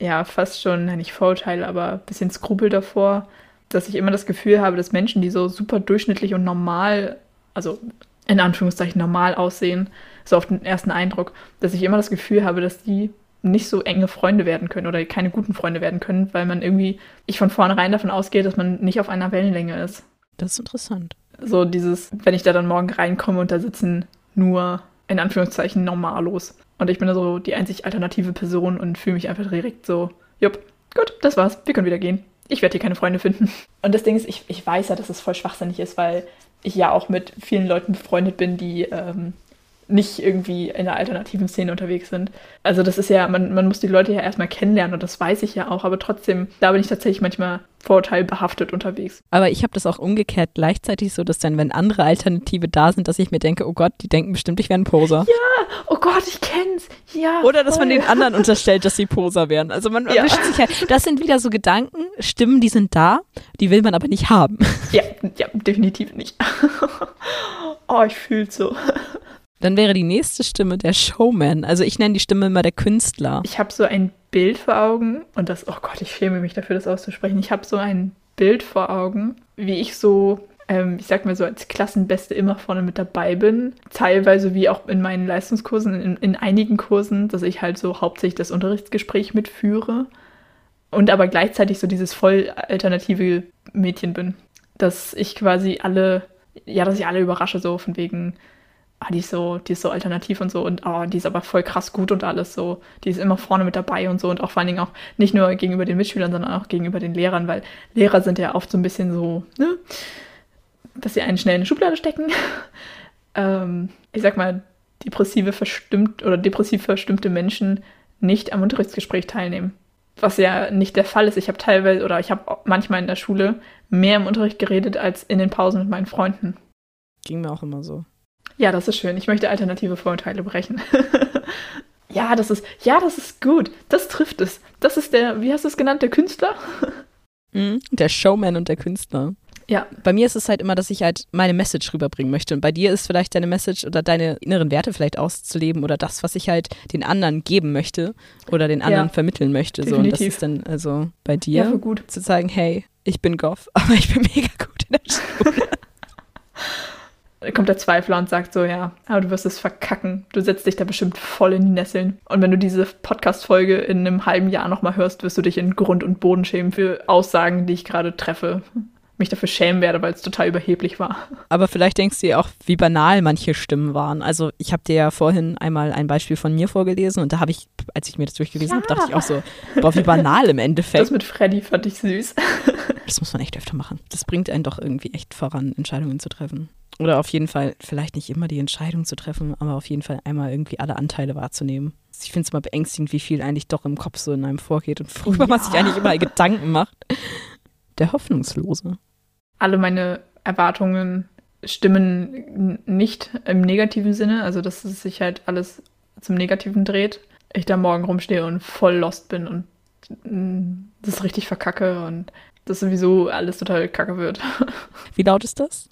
ja fast schon, nicht Vorurteile, aber ein bisschen Skrupel davor, dass ich immer das Gefühl habe, dass Menschen, die so super durchschnittlich und normal, also in Anführungszeichen normal aussehen, so auf den ersten Eindruck, dass ich immer das Gefühl habe, dass die nicht so enge Freunde werden können oder keine guten Freunde werden können, weil man irgendwie, ich von vornherein davon ausgehe, dass man nicht auf einer Wellenlänge ist. Das ist interessant. So dieses, wenn ich da dann morgen reinkomme und da sitzen nur in Anführungszeichen Normalos. Und ich bin da so die einzig alternative Person und fühle mich einfach direkt so, jupp, gut, das war's, wir können wieder gehen. Ich werde hier keine Freunde finden. Und das Ding ist, ich, ich weiß ja, dass es voll schwachsinnig ist, weil ich ja auch mit vielen Leuten befreundet bin, die ähm, nicht irgendwie in der alternativen Szene unterwegs sind. Also das ist ja, man, man muss die Leute ja erstmal kennenlernen und das weiß ich ja auch, aber trotzdem, da bin ich tatsächlich manchmal vorurteilbehaftet unterwegs. Aber ich habe das auch umgekehrt gleichzeitig so, dass dann, wenn andere Alternative da sind, dass ich mir denke, oh Gott, die denken bestimmt, ich wäre ein Poser. Ja, oh Gott, ich kenn's. Ja. Oder dass man den anderen unterstellt, dass sie Poser wären. Also man ja. erwischt sich halt. Das sind wieder so Gedanken, Stimmen, die sind da, die will man aber nicht haben. Ja, ja, definitiv nicht. oh, ich fühl's so. Dann wäre die nächste Stimme der Showman. Also ich nenne die Stimme immer der Künstler. Ich habe so ein Bild vor Augen und das, oh Gott, ich schäme mich dafür, das auszusprechen. Ich habe so ein Bild vor Augen, wie ich so, ähm, ich sag mal so, als Klassenbeste immer vorne mit dabei bin. Teilweise wie auch in meinen Leistungskursen, in, in einigen Kursen, dass ich halt so hauptsächlich das Unterrichtsgespräch mitführe. Und aber gleichzeitig so dieses voll alternative Mädchen bin. Dass ich quasi alle, ja, dass ich alle überrasche, so von wegen, ah, die ist so, die ist so alternativ und so und oh, die ist aber voll krass gut und alles so. Die ist immer vorne mit dabei und so und auch vor allen Dingen auch nicht nur gegenüber den Mitschülern, sondern auch gegenüber den Lehrern, weil Lehrer sind ja oft so ein bisschen so, ne, dass sie einen schnell in eine Schublade stecken. ähm, ich sag mal, depressive verstimmt oder depressiv verstimmte Menschen nicht am Unterrichtsgespräch teilnehmen. Was ja nicht der Fall ist. Ich habe teilweise oder ich habe manchmal in der Schule mehr im Unterricht geredet als in den Pausen mit meinen Freunden. Ging mir auch immer so. Ja, das ist schön. Ich möchte alternative Vorurteile brechen. ja, das ist, ja, das ist gut. Das trifft es. Das ist der, wie hast du es genannt, der Künstler? Mhm, der Showman und der Künstler. Ja. Bei mir ist es halt immer, dass ich halt meine Message rüberbringen möchte. Und bei dir ist vielleicht deine Message oder deine inneren Werte vielleicht auszuleben oder das, was ich halt den anderen geben möchte oder den anderen ja, vermitteln möchte. So. Und das ist dann also bei dir ja, gut. zu sagen, hey, ich bin Goff, aber ich bin mega gut in der Schule kommt der Zweifler und sagt so, ja, aber du wirst es verkacken. Du setzt dich da bestimmt voll in die Nesseln. Und wenn du diese Podcast-Folge in einem halben Jahr nochmal hörst, wirst du dich in Grund und Boden schämen für Aussagen, die ich gerade treffe. Mich dafür schämen werde, weil es total überheblich war. Aber vielleicht denkst du dir auch, wie banal manche Stimmen waren. Also ich habe dir ja vorhin einmal ein Beispiel von mir vorgelesen und da habe ich, als ich mir das durchgelesen ja. habe, dachte ich auch so, boah, wie banal im Endeffekt. Das mit Freddy fand ich süß. Das muss man echt öfter machen. Das bringt einen doch irgendwie echt voran, Entscheidungen zu treffen. Oder auf jeden Fall, vielleicht nicht immer die Entscheidung zu treffen, aber auf jeden Fall einmal irgendwie alle Anteile wahrzunehmen. Ich finde es immer beängstigend, wie viel eigentlich doch im Kopf so in einem vorgeht und worüber ja. man sich eigentlich immer Gedanken macht. Der Hoffnungslose. Alle meine Erwartungen stimmen nicht im negativen Sinne, also dass es sich halt alles zum Negativen dreht. Ich da morgen rumstehe und voll lost bin und das richtig verkacke und das sowieso alles total kacke wird. Wie laut ist das?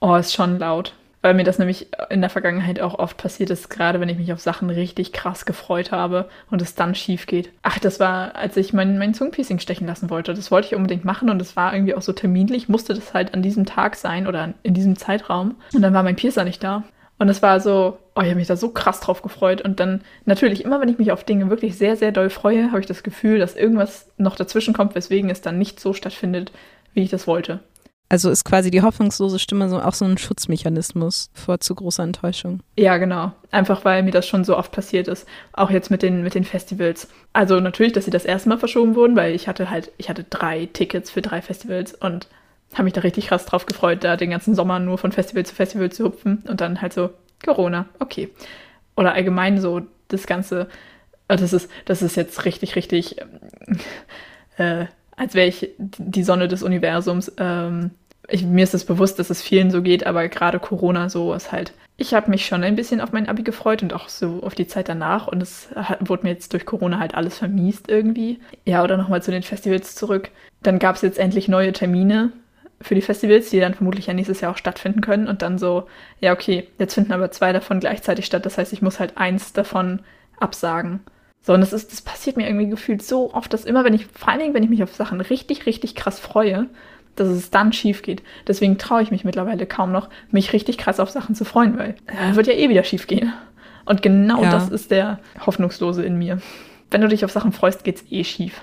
Oh, ist schon laut. Weil mir das nämlich in der Vergangenheit auch oft passiert ist, gerade wenn ich mich auf Sachen richtig krass gefreut habe und es dann schief geht. Ach, das war, als ich mein, mein Zungenpiercing stechen lassen wollte. Das wollte ich unbedingt machen und es war irgendwie auch so terminlich, musste das halt an diesem Tag sein oder in diesem Zeitraum. Und dann war mein Piercer nicht da. Und es war so, oh, ich habe mich da so krass drauf gefreut. Und dann natürlich, immer wenn ich mich auf Dinge wirklich sehr, sehr doll freue, habe ich das Gefühl, dass irgendwas noch dazwischen kommt, weswegen es dann nicht so stattfindet, wie ich das wollte. Also ist quasi die hoffnungslose Stimme so auch so ein Schutzmechanismus vor zu großer Enttäuschung. Ja, genau. Einfach weil mir das schon so oft passiert ist. Auch jetzt mit den, mit den Festivals. Also natürlich, dass sie das erste Mal verschoben wurden, weil ich hatte halt, ich hatte drei Tickets für drei Festivals und habe mich da richtig krass drauf gefreut, da den ganzen Sommer nur von Festival zu Festival zu hupfen und dann halt so, Corona, okay. Oder allgemein so das Ganze, äh, das ist, das ist jetzt richtig, richtig, äh, als wäre ich die Sonne des Universums. Ähm, ich, mir ist es bewusst, dass es vielen so geht, aber gerade Corona so ist halt. Ich habe mich schon ein bisschen auf mein Abi gefreut und auch so auf die Zeit danach und es hat, wurde mir jetzt durch Corona halt alles vermiest irgendwie. Ja, oder nochmal zu den Festivals zurück. Dann gab es jetzt endlich neue Termine für die Festivals, die dann vermutlich ja nächstes Jahr auch stattfinden können und dann so, ja, okay, jetzt finden aber zwei davon gleichzeitig statt. Das heißt, ich muss halt eins davon absagen. So, und das ist, das passiert mir irgendwie gefühlt so oft, dass immer, wenn ich, vor allen Dingen, wenn ich mich auf Sachen richtig, richtig krass freue, dass es dann schief geht. Deswegen traue ich mich mittlerweile kaum noch, mich richtig krass auf Sachen zu freuen, weil äh, wird ja eh wieder schief gehen. Und genau ja. das ist der Hoffnungslose in mir. Wenn du dich auf Sachen freust, geht's eh schief.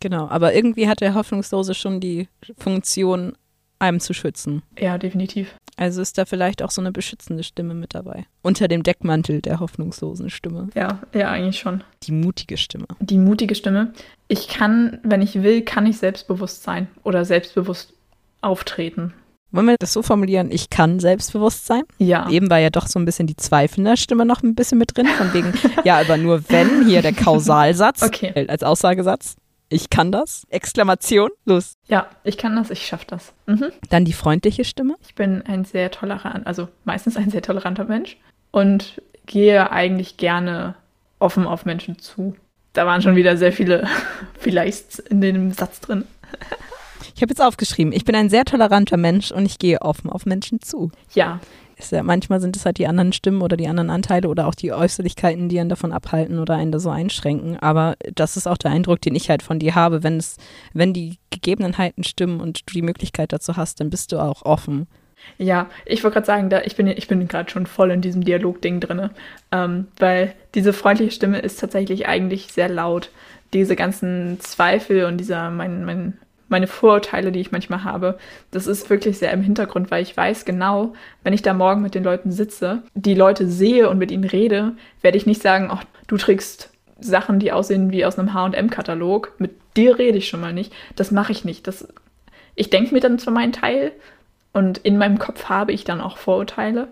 Genau, aber irgendwie hat der Hoffnungslose schon die Funktion, einem zu schützen. Ja, definitiv. Also ist da vielleicht auch so eine beschützende Stimme mit dabei. Unter dem Deckmantel der hoffnungslosen Stimme. Ja, ja, eigentlich schon. Die mutige Stimme. Die mutige Stimme. Ich kann, wenn ich will, kann ich selbstbewusst sein oder selbstbewusst auftreten. Wollen wir das so formulieren, ich kann selbstbewusst sein? Ja. Eben war ja doch so ein bisschen die zweifelnde Stimme noch ein bisschen mit drin, von wegen, ja, aber nur wenn, hier der Kausalsatz okay. als Aussagesatz. Ich kann das. Exklamation. Los. Ja, ich kann das, ich schaffe das. Mhm. Dann die freundliche Stimme. Ich bin ein sehr tolerant, also meistens ein sehr toleranter Mensch und gehe eigentlich gerne offen auf Menschen zu. Da waren schon wieder sehr viele vielleicht in dem Satz drin. Ich habe jetzt aufgeschrieben, ich bin ein sehr toleranter Mensch und ich gehe offen auf Menschen zu. Ja, ist ja, manchmal sind es halt die anderen Stimmen oder die anderen Anteile oder auch die Äußerlichkeiten, die einen davon abhalten oder einen da so einschränken. Aber das ist auch der Eindruck, den ich halt von dir habe. Wenn es, wenn die Gegebenheiten stimmen und du die Möglichkeit dazu hast, dann bist du auch offen. Ja, ich wollte gerade sagen, da, ich bin, ich bin gerade schon voll in diesem Dialog-Ding drin, ähm, weil diese freundliche Stimme ist tatsächlich eigentlich sehr laut. Diese ganzen Zweifel und dieser, mein, mein meine Vorurteile, die ich manchmal habe, das ist wirklich sehr im Hintergrund, weil ich weiß genau, wenn ich da morgen mit den Leuten sitze, die Leute sehe und mit ihnen rede, werde ich nicht sagen, ach, du trägst Sachen, die aussehen wie aus einem H&M-Katalog. Mit dir rede ich schon mal nicht. Das mache ich nicht. Das, ich denke mir dann zwar meinen Teil und in meinem Kopf habe ich dann auch Vorurteile,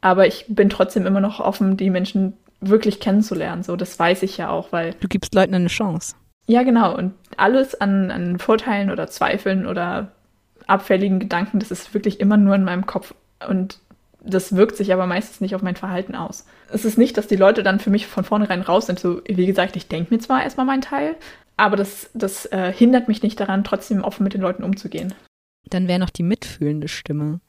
aber ich bin trotzdem immer noch offen, die Menschen wirklich kennenzulernen. So, das weiß ich ja auch, weil du gibst Leuten eine Chance. Ja, genau. Und alles an, an Vorteilen oder Zweifeln oder abfälligen Gedanken, das ist wirklich immer nur in meinem Kopf. Und das wirkt sich aber meistens nicht auf mein Verhalten aus. Es ist nicht, dass die Leute dann für mich von vornherein raus sind. So, wie gesagt, ich denke mir zwar erstmal meinen Teil, aber das, das äh, hindert mich nicht daran, trotzdem offen mit den Leuten umzugehen. Dann wäre noch die mitfühlende Stimme.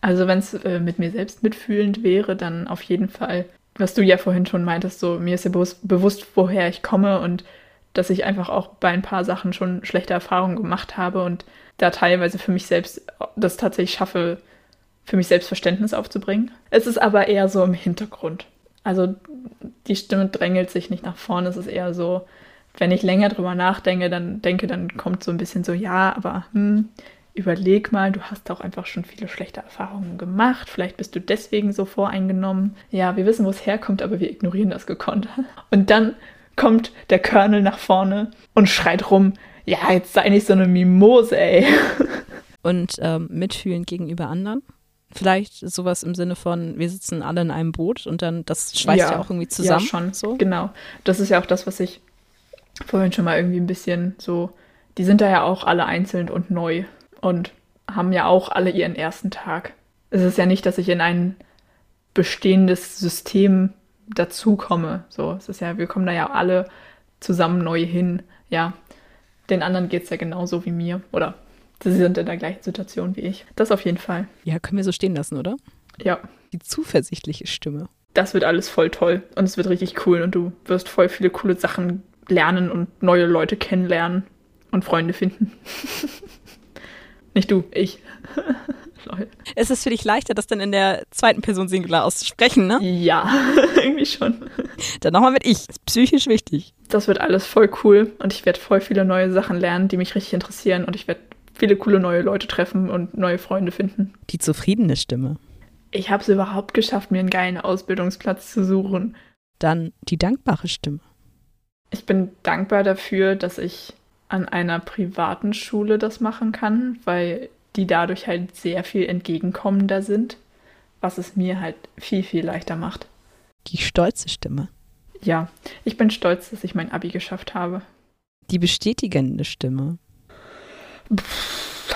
Also wenn es äh, mit mir selbst mitfühlend wäre, dann auf jeden Fall, was du ja vorhin schon meintest, so mir ist ja bewusst, bewusst woher ich komme und dass ich einfach auch bei ein paar Sachen schon schlechte Erfahrungen gemacht habe und da teilweise für mich selbst das tatsächlich schaffe, für mich selbst Verständnis aufzubringen. Es ist aber eher so im Hintergrund. Also die Stimme drängelt sich nicht nach vorne. Es ist eher so, wenn ich länger drüber nachdenke, dann denke, dann kommt so ein bisschen so, ja, aber hm, überleg mal, du hast auch einfach schon viele schlechte Erfahrungen gemacht. Vielleicht bist du deswegen so voreingenommen. Ja, wir wissen, wo es herkommt, aber wir ignorieren das gekonnt. Und dann kommt der Colonel nach vorne und schreit rum, ja, jetzt sei nicht so eine Mimose, ey. Und ähm, mitfühlen gegenüber anderen. Vielleicht sowas im Sinne von, wir sitzen alle in einem Boot und dann, das schweißt ja, ja auch irgendwie zusammen. Ja, schon. So. Genau. Das ist ja auch das, was ich vorhin schon mal irgendwie ein bisschen so, die sind da ja auch alle einzeln und neu und haben ja auch alle ihren ersten Tag. Es ist ja nicht, dass ich in ein bestehendes System dazukomme. So, es ist ja, wir kommen da ja alle zusammen neu hin. Ja, den anderen geht es ja genauso wie mir. Oder sie sind in der gleichen Situation wie ich. Das auf jeden Fall. Ja, können wir so stehen lassen, oder? Ja. Die zuversichtliche Stimme. Das wird alles voll toll und es wird richtig cool und du wirst voll viele coole Sachen lernen und neue Leute kennenlernen und Freunde finden. Nicht du, ich. Lol. Es ist für dich leichter, das dann in der zweiten Person Singular auszusprechen, ne? Ja, irgendwie schon. Dann nochmal mit ich. Ist psychisch wichtig. Das wird alles voll cool und ich werde voll viele neue Sachen lernen, die mich richtig interessieren und ich werde viele coole neue Leute treffen und neue Freunde finden. Die zufriedene Stimme. Ich habe es überhaupt geschafft, mir einen geilen Ausbildungsplatz zu suchen. Dann die dankbare Stimme. Ich bin dankbar dafür, dass ich an einer privaten Schule das machen kann, weil die dadurch halt sehr viel entgegenkommender sind, was es mir halt viel, viel leichter macht. Die stolze Stimme. Ja, ich bin stolz, dass ich mein Abi geschafft habe. Die bestätigende Stimme. Pff,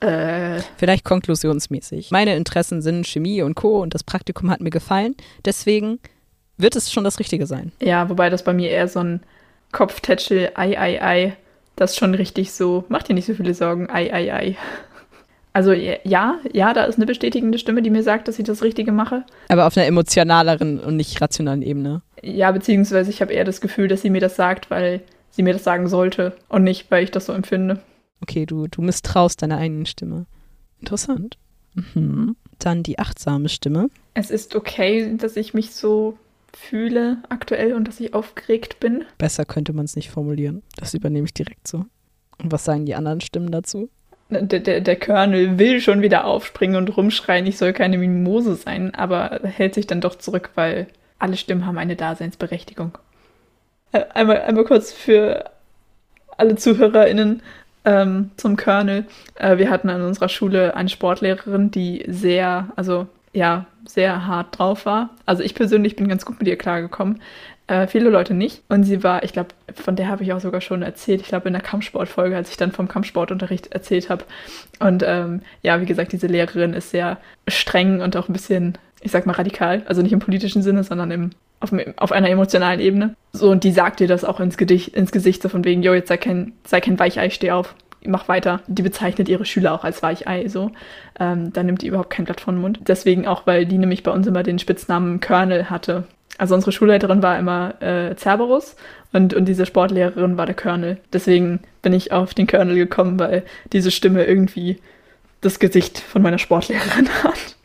äh, Vielleicht konklusionsmäßig. Meine Interessen sind Chemie und Co. und das Praktikum hat mir gefallen. Deswegen wird es schon das Richtige sein. ja, wobei das bei mir eher so ein Kopftätschel, ei, ei, ei, das schon richtig so, mach dir nicht so viele Sorgen, ei, ei, ei. Also ja, ja, da ist eine bestätigende Stimme, die mir sagt, dass ich das Richtige mache. Aber auf einer emotionaleren und nicht rationalen Ebene. Ja, beziehungsweise ich habe eher das Gefühl, dass sie mir das sagt, weil sie mir das sagen sollte und nicht, weil ich das so empfinde. Okay, du, du misstraust deiner eigenen Stimme. Interessant. Mhm. Dann die achtsame Stimme. Es ist okay, dass ich mich so fühle aktuell und dass ich aufgeregt bin. Besser könnte man es nicht formulieren. Das übernehme ich direkt so. Und was sagen die anderen Stimmen dazu? Der, der, der Colonel will schon wieder aufspringen und rumschreien, ich soll keine Mimose sein, aber hält sich dann doch zurück, weil alle Stimmen haben eine Daseinsberechtigung. Äh, Einmal, einmal kurz für alle ZuhörerInnen ähm, zum Colonel. Äh, wir hatten an unserer Schule eine Sportlehrerin, die sehr, also ja, sehr hart drauf war. Also ich persönlich bin ganz gut mit ihr klargekommen. Äh, viele Leute nicht. Und sie war, ich glaube, von der habe ich auch sogar schon erzählt. Ich glaube, in der Kampfsportfolge, als ich dann vom Kampfsportunterricht erzählt habe. Und ähm, ja, wie gesagt, diese Lehrerin ist sehr streng und auch ein bisschen, ich sag mal, radikal. Also nicht im politischen Sinne, sondern im, auf, einer emotionalen Ebene. So, und die sagt dir das auch ins, Gedicht, ins Gesicht, so von wegen, jo, jetzt sei kein, sei kein Weichei, steh auf. Mach weiter. Die bezeichnet ihre Schüler auch als Weichei, so. Ähm, da nimmt die überhaupt kein Blatt von den Mund. Deswegen auch, weil die nämlich bei uns immer den Spitznamen Colonel hatte. Also unsere Schulleiterin war immer äh, Cerberus und, und diese Sportlehrerin war der Colonel. Deswegen bin ich auf den Colonel gekommen, weil diese Stimme irgendwie das Gesicht von meiner Sportlehrerin hat.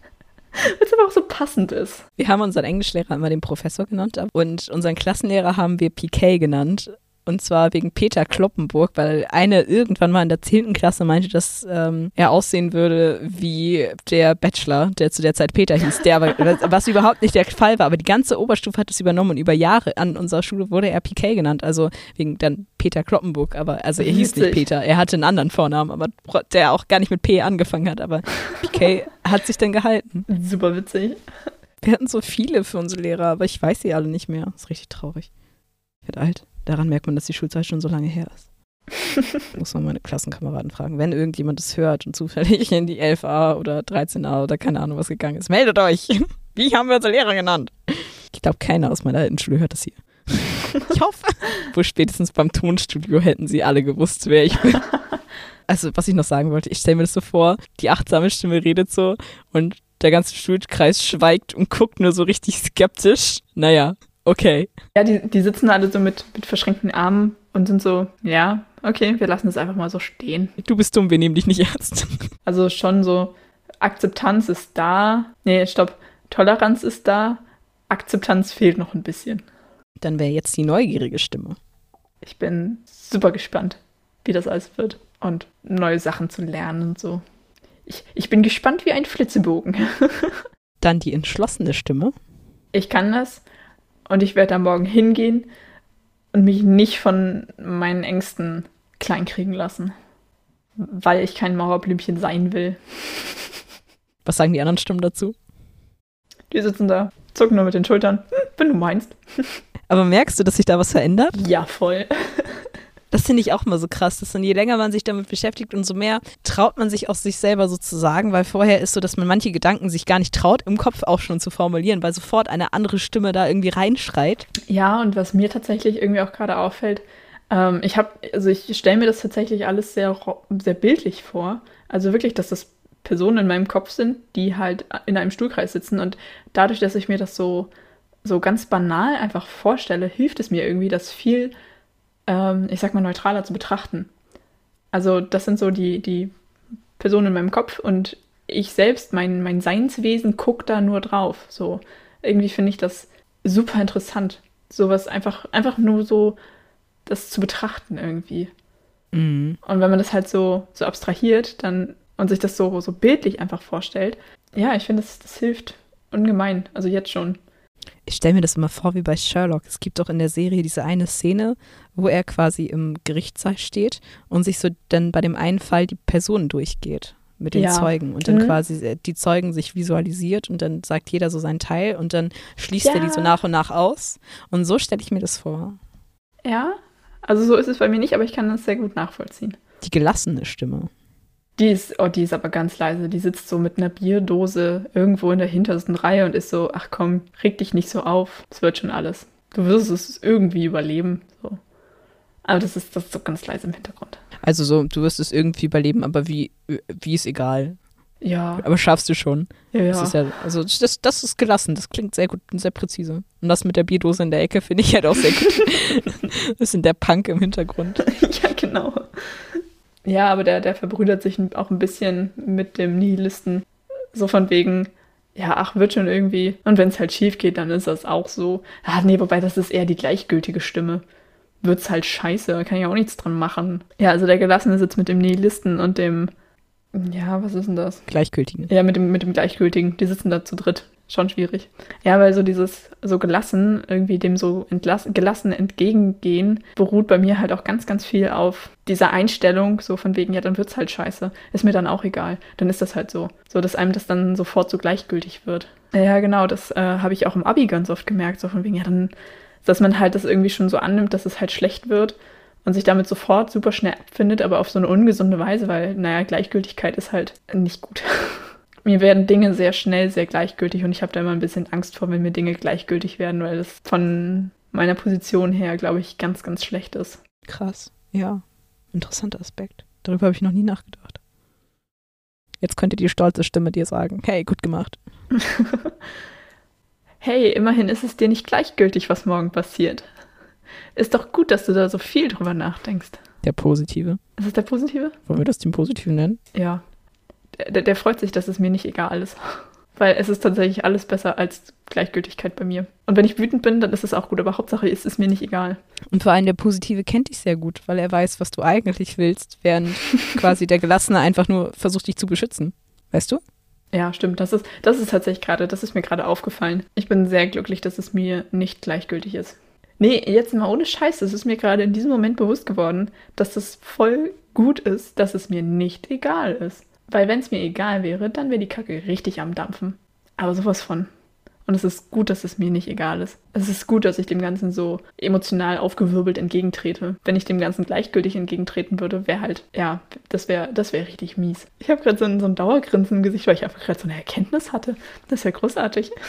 Es aber auch so passend ist. Wir haben unseren Englischlehrer immer den Professor genannt und unseren Klassenlehrer haben wir PK genannt. Und zwar wegen Peter Kloppenburg, weil eine irgendwann mal in der 10. Klasse meinte, dass ähm, er aussehen würde wie der Bachelor, der zu der Zeit Peter hieß, der aber, was überhaupt nicht der Fall war. Aber die ganze Oberstufe hat es übernommen und über Jahre an unserer Schule wurde er PK genannt. Also wegen dann Peter Kloppenburg. Aber also er hieß nicht. Peter, er hatte einen anderen Vornamen, aber der auch gar nicht mit P angefangen hat. Aber PK hat sich dann gehalten. Super witzig. Wir hatten so viele für unsere Lehrer, aber ich weiß sie alle nicht mehr. Das ist richtig traurig. Ich werde alt. Daran merkt man, dass die Schulzeit schon so lange her ist. Muss man meine Klassenkameraden fragen. Wenn irgendjemand es hört und zufällig in die 11a oder 13a oder keine Ahnung was gegangen ist, meldet euch. Wie haben wir unsere Lehrer genannt? Ich glaube, keiner aus meiner alten Schule hört das hier. Ich hoffe. Wo spätestens beim Tonstudio hätten sie alle gewusst, wer ich bin. Also, was ich noch sagen wollte, ich stelle mir das so vor, die achtsame Stimme redet so und der ganze Schulkreis schweigt und guckt nur so richtig skeptisch. Naja, okay. Ja, die, die sitzen alle so mit, mit verschränkten Armen und sind so, ja, okay, wir lassen es einfach mal so stehen. Du bist dumm, wir nehmen dich nicht ernst. Also schon so, Akzeptanz ist da. Nee, stopp. Toleranz ist da. Akzeptanz fehlt noch ein bisschen. Dann wäre jetzt die neugierige Stimme. Ich bin super gespannt, wie das alles wird. Und neue Sachen zu lernen und so. Ich, ich bin gespannt wie ein Flitzebogen. Dann die entschlossene Stimme. Ich kann das und ich werde da morgen hingehen und mich nicht von meinen Ängsten kleinkriegen lassen. Weil ich kein Mauerblümchen sein will. Was sagen die anderen Stimmen dazu? Die sitzen da, zucken nur mit den Schultern. Hm, wenn du meinst. Aber merkst du, dass sich da was verändert? Ja, voll. Das finde ich auch immer so krass, dass dann je länger man sich damit beschäftigt, umso mehr traut man sich auch sich selber so zu sagen, weil vorher ist so, dass man manche Gedanken sich gar nicht traut, im Kopf auch schon zu formulieren, weil sofort eine andere Stimme da irgendwie reinschreit. Ja, und was mir tatsächlich irgendwie auch gerade auffällt, ähm, ich habe, also ich stelle mir das tatsächlich alles sehr, sehr bildlich vor. Also wirklich, dass das Personen in meinem Kopf sind, die halt in einem Stuhlkreis sitzen. Und dadurch, dass ich mir das so, so ganz banal einfach vorstelle, hilft es mir irgendwie, das viel, ähm, ich sag mal, neutraler zu betrachten. Also das sind so die, die Personen in meinem Kopf und ich selbst, mein, mein Seinswesen guckt da nur drauf. So, irgendwie finde ich das super interessant. Sowas einfach, einfach nur so, das zu betrachten irgendwie. Mhm. Und wenn man das halt so, so abstrahiert dann und sich das so, so bildlich einfach vorstellt, ja, ich finde, das, das hilft ungemein. Also jetzt schon. Ich stelle mir das immer vor wie bei Sherlock. Es gibt doch in der Serie diese eine Szene, wo er quasi im Gerichtssaal steht und sich so dann bei dem einen Fall die Personen durchgeht mit den Ja. Zeugen und dann Mhm. quasi äh, die Zeugen sich visualisiert und dann sagt jeder so seinen Teil und dann schließt er Ja. die so nach und nach aus. Und so stelle ich mir das vor. Ja, also so ist es bei mir nicht, aber ich kann das sehr gut nachvollziehen. Die gelassene Stimme. Die ist, oh, die ist aber ganz leise. Die sitzt so mit einer Bierdose irgendwo in der hintersten Reihe und ist so, ach komm, reg dich nicht so auf. Es wird schon alles. Du wirst es irgendwie überleben. So. Aber das ist, das ist so ganz leise im Hintergrund. Also so, du wirst es irgendwie überleben, aber wie, wie ist egal. Ja, Aber schaffst du schon. ja, Das ist ja, also das, das ist gelassen, das klingt sehr gut und sehr präzise. Und das mit der Bierdose in der Ecke finde ich halt auch sehr gut. das sind der Punk im Hintergrund. ja, genau. Ja, aber der, der verbrüdert sich auch ein bisschen mit dem Nihilisten. So von wegen, ja, ach, wird schon irgendwie. Und wenn es halt schief geht, dann ist das auch so. Ah, nee, wobei das ist eher die gleichgültige Stimme. Wird's halt scheiße, kann ich auch nichts dran machen. Ja, also der Gelassene sitzt mit dem Nihilisten und dem. Ja, was ist denn das? Gleichgültige. Ja, mit dem, mit dem Gleichgültigen. Die sitzen da zu dritt. Schon schwierig. Ja, weil so dieses so gelassen, irgendwie dem so entlass, gelassen entgegengehen, beruht bei mir halt auch ganz, ganz viel auf dieser Einstellung, so von wegen, ja, dann wird's halt scheiße. Ist mir dann auch egal. Dann ist das halt so. So, dass einem das dann sofort so gleichgültig wird. Ja, genau, das äh, habe ich auch im Abi ganz oft gemerkt, so von wegen, ja, dann, dass man halt das irgendwie schon so annimmt, dass es halt schlecht wird und sich damit sofort super schnell abfindet, aber auf so eine ungesunde Weise, weil, naja, Gleichgültigkeit ist halt nicht gut. mir werden Dinge sehr schnell sehr gleichgültig und ich habe da immer ein bisschen Angst vor, wenn mir Dinge gleichgültig werden, weil das von meiner Position her, glaube ich, ganz, ganz schlecht ist. Krass. Ja. Interessanter Aspekt. Darüber habe ich noch nie nachgedacht. Jetzt könnte die stolze Stimme dir sagen, hey, gut gemacht. hey, immerhin ist es dir nicht gleichgültig, was morgen passiert. Ist doch gut, dass du da so viel drüber nachdenkst. Der Positive. Ist das der Positive? Wollen wir das den Positiven nennen? Ja. Der, der freut sich, dass es mir nicht egal ist. Weil es ist tatsächlich alles besser als Gleichgültigkeit bei mir. Und wenn ich wütend bin, dann ist es auch gut, aber Hauptsache ist es mir nicht egal. Und vor allem der Positive kennt dich sehr gut, weil er weiß, was du eigentlich willst, während quasi der Gelassene einfach nur versucht, dich zu beschützen. Weißt du? Ja, stimmt. Das ist, das ist tatsächlich gerade, das ist mir gerade aufgefallen. Ich bin sehr glücklich, dass es mir nicht gleichgültig ist. Nee, jetzt mal ohne Scheiß, das ist mir gerade in diesem Moment bewusst geworden, dass das voll gut ist, dass es mir nicht egal ist. Weil wenn es mir egal wäre, dann wäre die Kacke richtig am Dampfen. Aber sowas von. Und es ist gut, dass es mir nicht egal ist. Es ist gut, dass ich dem Ganzen so emotional aufgewirbelt entgegentrete. Wenn ich dem Ganzen gleichgültig entgegentreten würde, wäre halt, ja, das wäre das wär richtig mies. Ich habe gerade so, ein- so ein Dauergrinsen im Gesicht, weil ich einfach gerade so eine Erkenntnis hatte. Das ist ja großartig.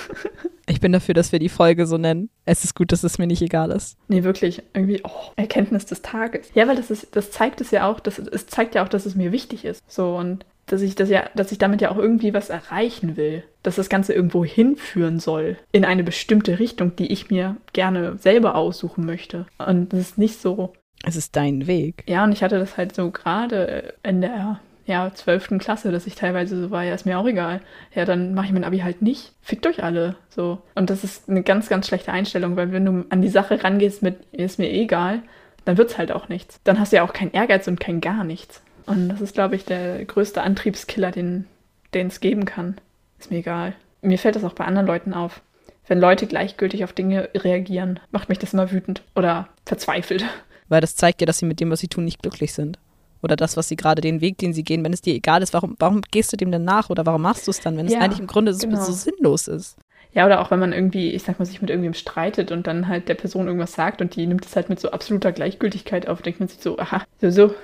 Ich bin dafür, dass wir die Folge so nennen. Es ist gut, dass es mir nicht egal ist. Nee, wirklich. Irgendwie, oh, Erkenntnis des Tages. Ja, weil das ist, das zeigt es ja auch, dass, es zeigt ja auch, dass es mir wichtig ist. So, und dass ich das ja, dass ich damit ja auch irgendwie was erreichen will. Dass das Ganze irgendwo hinführen soll. In eine bestimmte Richtung, die ich mir gerne selber aussuchen möchte. Und das ist nicht so. Es ist dein Weg. Ja, und ich hatte das halt so gerade in der ja, 12. Klasse, dass ich teilweise so war, ja, ist mir auch egal. Ja, dann mache ich mein Abi halt nicht. Fickt euch alle. So. Und das ist eine ganz, ganz schlechte Einstellung, weil wenn du an die Sache rangehst mit, ist mir egal, dann wird's halt auch nichts. Dann hast du ja auch keinen Ehrgeiz und kein gar nichts. Und das ist, glaube ich, der größte Antriebskiller, den es geben kann. Ist mir egal. Mir fällt das auch bei anderen Leuten auf. Wenn Leute gleichgültig auf Dinge reagieren, macht mich das immer wütend oder verzweifelt. Weil das zeigt ja, dass sie mit dem, was sie tun, nicht glücklich sind. Oder das, was sie gerade, den Weg, den sie gehen, wenn es dir egal ist, warum, warum gehst du dem denn nach oder warum machst du es dann, wenn es Ja, eigentlich im Grunde so, genau. so sinnlos ist? Ja, oder auch wenn man irgendwie, ich sag mal, sich mit irgendwem streitet und dann halt der Person irgendwas sagt und die nimmt es halt mit so absoluter Gleichgültigkeit auf, denkt man sich so, aha, so, so.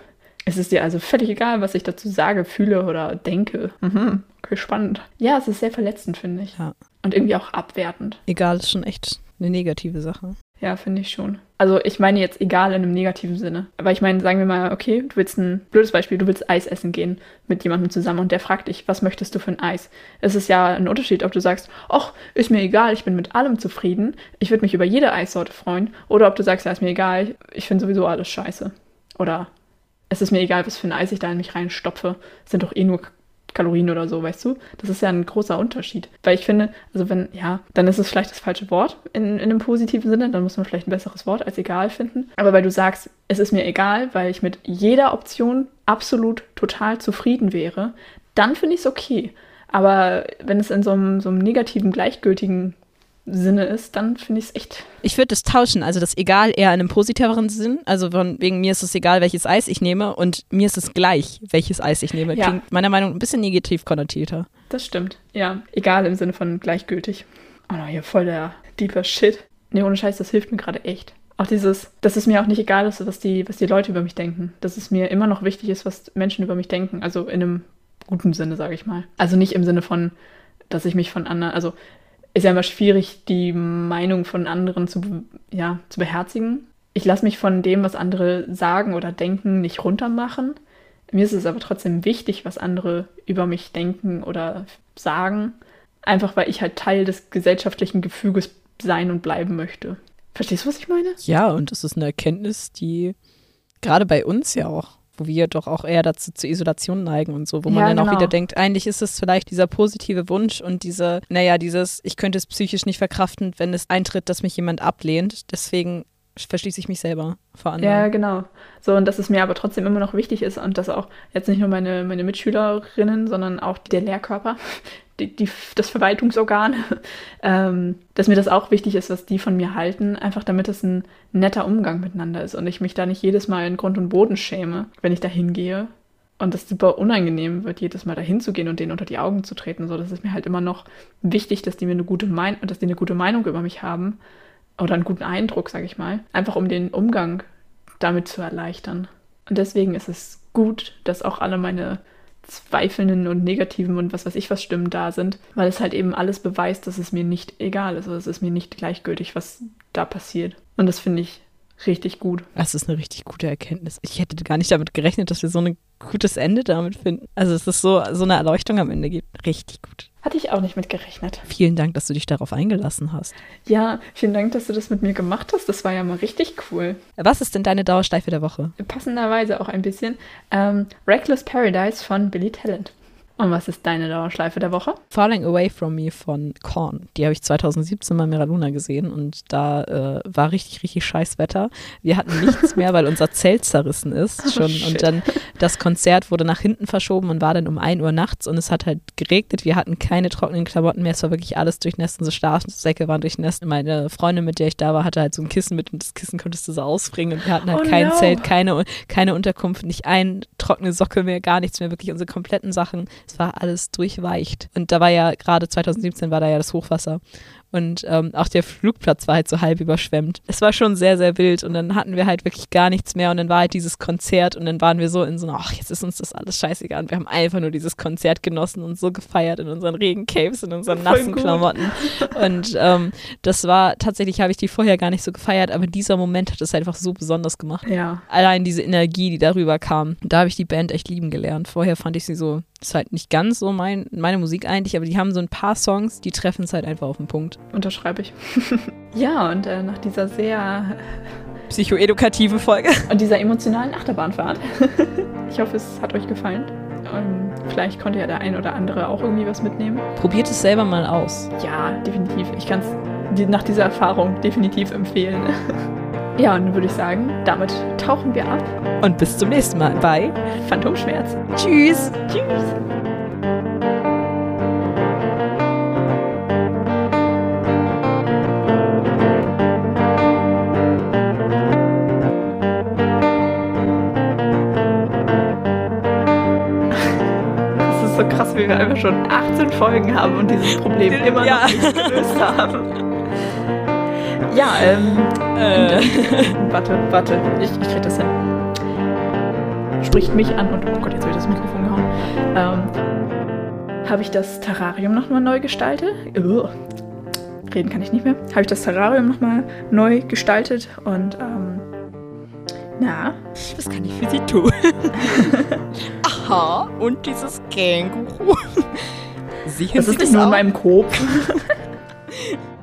Es ist dir also völlig egal, was ich dazu sage, fühle oder denke. Mhm, okay, spannend. Ja, es ist sehr verletzend, finde ich. Ja. Und irgendwie auch abwertend. Egal ist schon echt eine negative Sache. Ja, finde ich schon. Also ich meine jetzt egal in einem negativen Sinne. Aber ich meine, sagen wir mal, okay, du willst ein blödes Beispiel, du willst Eis essen gehen mit jemandem zusammen und der fragt dich, was möchtest du für ein Eis? Es ist ja ein Unterschied, ob du sagst, ach, ist mir egal, ich bin mit allem zufrieden, ich würde mich über jede Eissorte freuen, oder ob du sagst, ja, ist mir egal, ich finde sowieso alles scheiße. Oder es ist mir egal, was für ein Eis ich da in mich reinstopfe, es sind doch eh nur Kalorien oder so, weißt du? Das ist ja ein großer Unterschied. Weil ich finde, also wenn, ja, dann ist es vielleicht das falsche Wort in, in einem positiven Sinne, dann muss man vielleicht ein besseres Wort als egal finden. Aber weil du sagst, es ist mir egal, weil ich mit jeder Option absolut total zufrieden wäre, dann finde ich es okay. Aber wenn es in so einem, so einem negativen, gleichgültigen Sinne ist, dann finde ich es echt. Ich würde das tauschen, also das egal eher in einem positiveren Sinn. Also von wegen mir ist es egal, welches Eis ich nehme und mir ist es gleich, welches Eis ich nehme. Ja. Klingt meiner Meinung nach ein bisschen negativ konnotierter. Das stimmt. Ja, egal im Sinne von gleichgültig. Oh no, hier voll der deeper Shit. Nee, ohne Scheiß, das hilft mir gerade echt. Auch dieses, dass es mir auch nicht egal ist, was die, was die Leute über mich denken. Dass es mir immer noch wichtig ist, was Menschen über mich denken. Also in einem guten Sinne, sage ich mal. Also nicht im Sinne von, dass ich mich von anderen, also ist ja immer schwierig, die Meinung von anderen zu, ja, zu beherzigen. Ich lasse mich von dem, was andere sagen oder denken, nicht runtermachen. Mir ist es aber trotzdem wichtig, was andere über mich denken oder sagen. Einfach weil ich halt Teil des gesellschaftlichen Gefüges sein und bleiben möchte. Verstehst du, was ich meine? Ja, und das ist eine Erkenntnis, die gerade bei uns ja auch, wo wir doch auch eher dazu zur Isolation neigen und so, wo man Ja, dann auch genau. wieder denkt, eigentlich ist es vielleicht dieser positive Wunsch und diese, naja, dieses, ich könnte es psychisch nicht verkraften, wenn es eintritt, dass mich jemand ablehnt. Deswegen verschließe ich mich selber vor anderen. Ja, genau. So, und dass es mir aber trotzdem immer noch wichtig ist und dass auch jetzt nicht nur meine, meine Mitschülerinnen, sondern auch der Lehrkörper, die, die, das Verwaltungsorgan, ähm, dass mir das auch wichtig ist, was die von mir halten, einfach damit es ein netter Umgang miteinander ist und ich mich da nicht jedes Mal in Grund und Boden schäme, wenn ich da hingehe. Und das super unangenehm wird, jedes Mal dahin zu gehen und denen unter die Augen zu treten. So, das ist mir halt immer noch wichtig, dass die mir eine gute Meinung, dass die eine gute Meinung über mich haben oder einen guten Eindruck, sage ich mal, einfach um den Umgang damit zu erleichtern. Und deswegen ist es gut, dass auch alle meine zweifelnden und negativen und was weiß ich was Stimmen da sind, weil es halt eben alles beweist, dass es mir nicht egal ist. Also es ist mir nicht gleichgültig, was da passiert. Und das finde ich richtig gut. Das ist eine richtig gute Erkenntnis. Ich hätte gar nicht damit gerechnet, dass wir so ein gutes Ende damit finden. Also es ist so, so eine Erleuchtung am Ende gibt. Richtig gut. Hatte ich auch nicht mit gerechnet. Vielen Dank, dass du dich darauf eingelassen hast. Ja, vielen Dank, dass du das mit mir gemacht hast. Das war ja mal richtig cool. Was ist denn deine Dauerschleife der Woche? Passenderweise auch ein bisschen. Ähm, Reckless Paradise von Billy Talent. Und was ist deine Dauerschleife der Woche? Falling Away From Me von Korn. Die habe ich 2017 mal Mira Luna gesehen und da äh, war richtig, richtig scheiß Wetter. Wir hatten nichts mehr, weil unser Zelt zerrissen ist schon. shit. und dann das Konzert wurde nach hinten verschoben und war dann um 1 Uhr nachts und es hat halt geregnet. Wir hatten keine trockenen Klamotten mehr. Es war wirklich alles durchnässt. Unsere Schlafsäcke waren durchnässt. Meine Freundin, mit der ich da war, hatte halt so ein Kissen mit und das Kissen konntest du so ausbringen und wir hatten halt Oh kein no. Zelt, keine, keine Unterkunft, nicht ein trockene Socke mehr, gar nichts mehr. Wirklich unsere kompletten Sachen. Es war alles durchweicht. Und da war ja gerade 2017 war da ja das Hochwasser. Und ähm, auch der Flugplatz war halt so halb überschwemmt. Es war schon sehr, sehr wild. Und dann hatten wir halt wirklich gar nichts mehr. Und dann war halt dieses Konzert. Und dann waren wir so in so, ach, jetzt ist uns das alles scheißegal. Und wir haben einfach nur dieses Konzert genossen und so gefeiert in unseren Regencaves, in unseren Voll nassen gut. Klamotten. Und ähm, das war, tatsächlich habe ich die vorher gar nicht so gefeiert. Aber dieser Moment hat es einfach so besonders gemacht Ja. allein diese Energie, die darüber kam, da habe ich die Band echt lieben gelernt. Vorher fand ich sie so, ist halt nicht ganz so mein, meine Musik eigentlich, aber die haben so ein paar Songs, die treffen es halt einfach auf den Punkt. Unterschreibe ich. ja, und äh, nach dieser sehr Psychoedukative Folge. und dieser emotionalen Achterbahnfahrt. ich hoffe, es hat euch gefallen. Ähm, vielleicht konnte ja der ein oder andere auch irgendwie was mitnehmen. Probiert es selber mal aus. Ja, definitiv. Ich kann es nach dieser Erfahrung definitiv empfehlen. Ja, und dann würde ich sagen, damit tauchen wir ab. Und bis zum nächsten Mal bei Phantomschmerz. Tschüss. Tschüss. Das ist so krass, wie wir einfach schon 18 Folgen haben und dieses Problem immer Ja. noch nicht gelöst haben. Ja, ähm, Äh, warte, warte, ich, ich krieg das hin. Spricht mich an und, oh Gott, jetzt habe ich das Mikrofon gehauen. Ähm, habe ich das Terrarium nochmal neu gestaltet? Ugh. Reden kann ich nicht mehr. Habe ich das Terrarium nochmal neu gestaltet und, ähm, na, was kann ich für Sie tun? Aha, und dieses Känguru. Sehen das Sie ist nicht nur in meinem Kopf.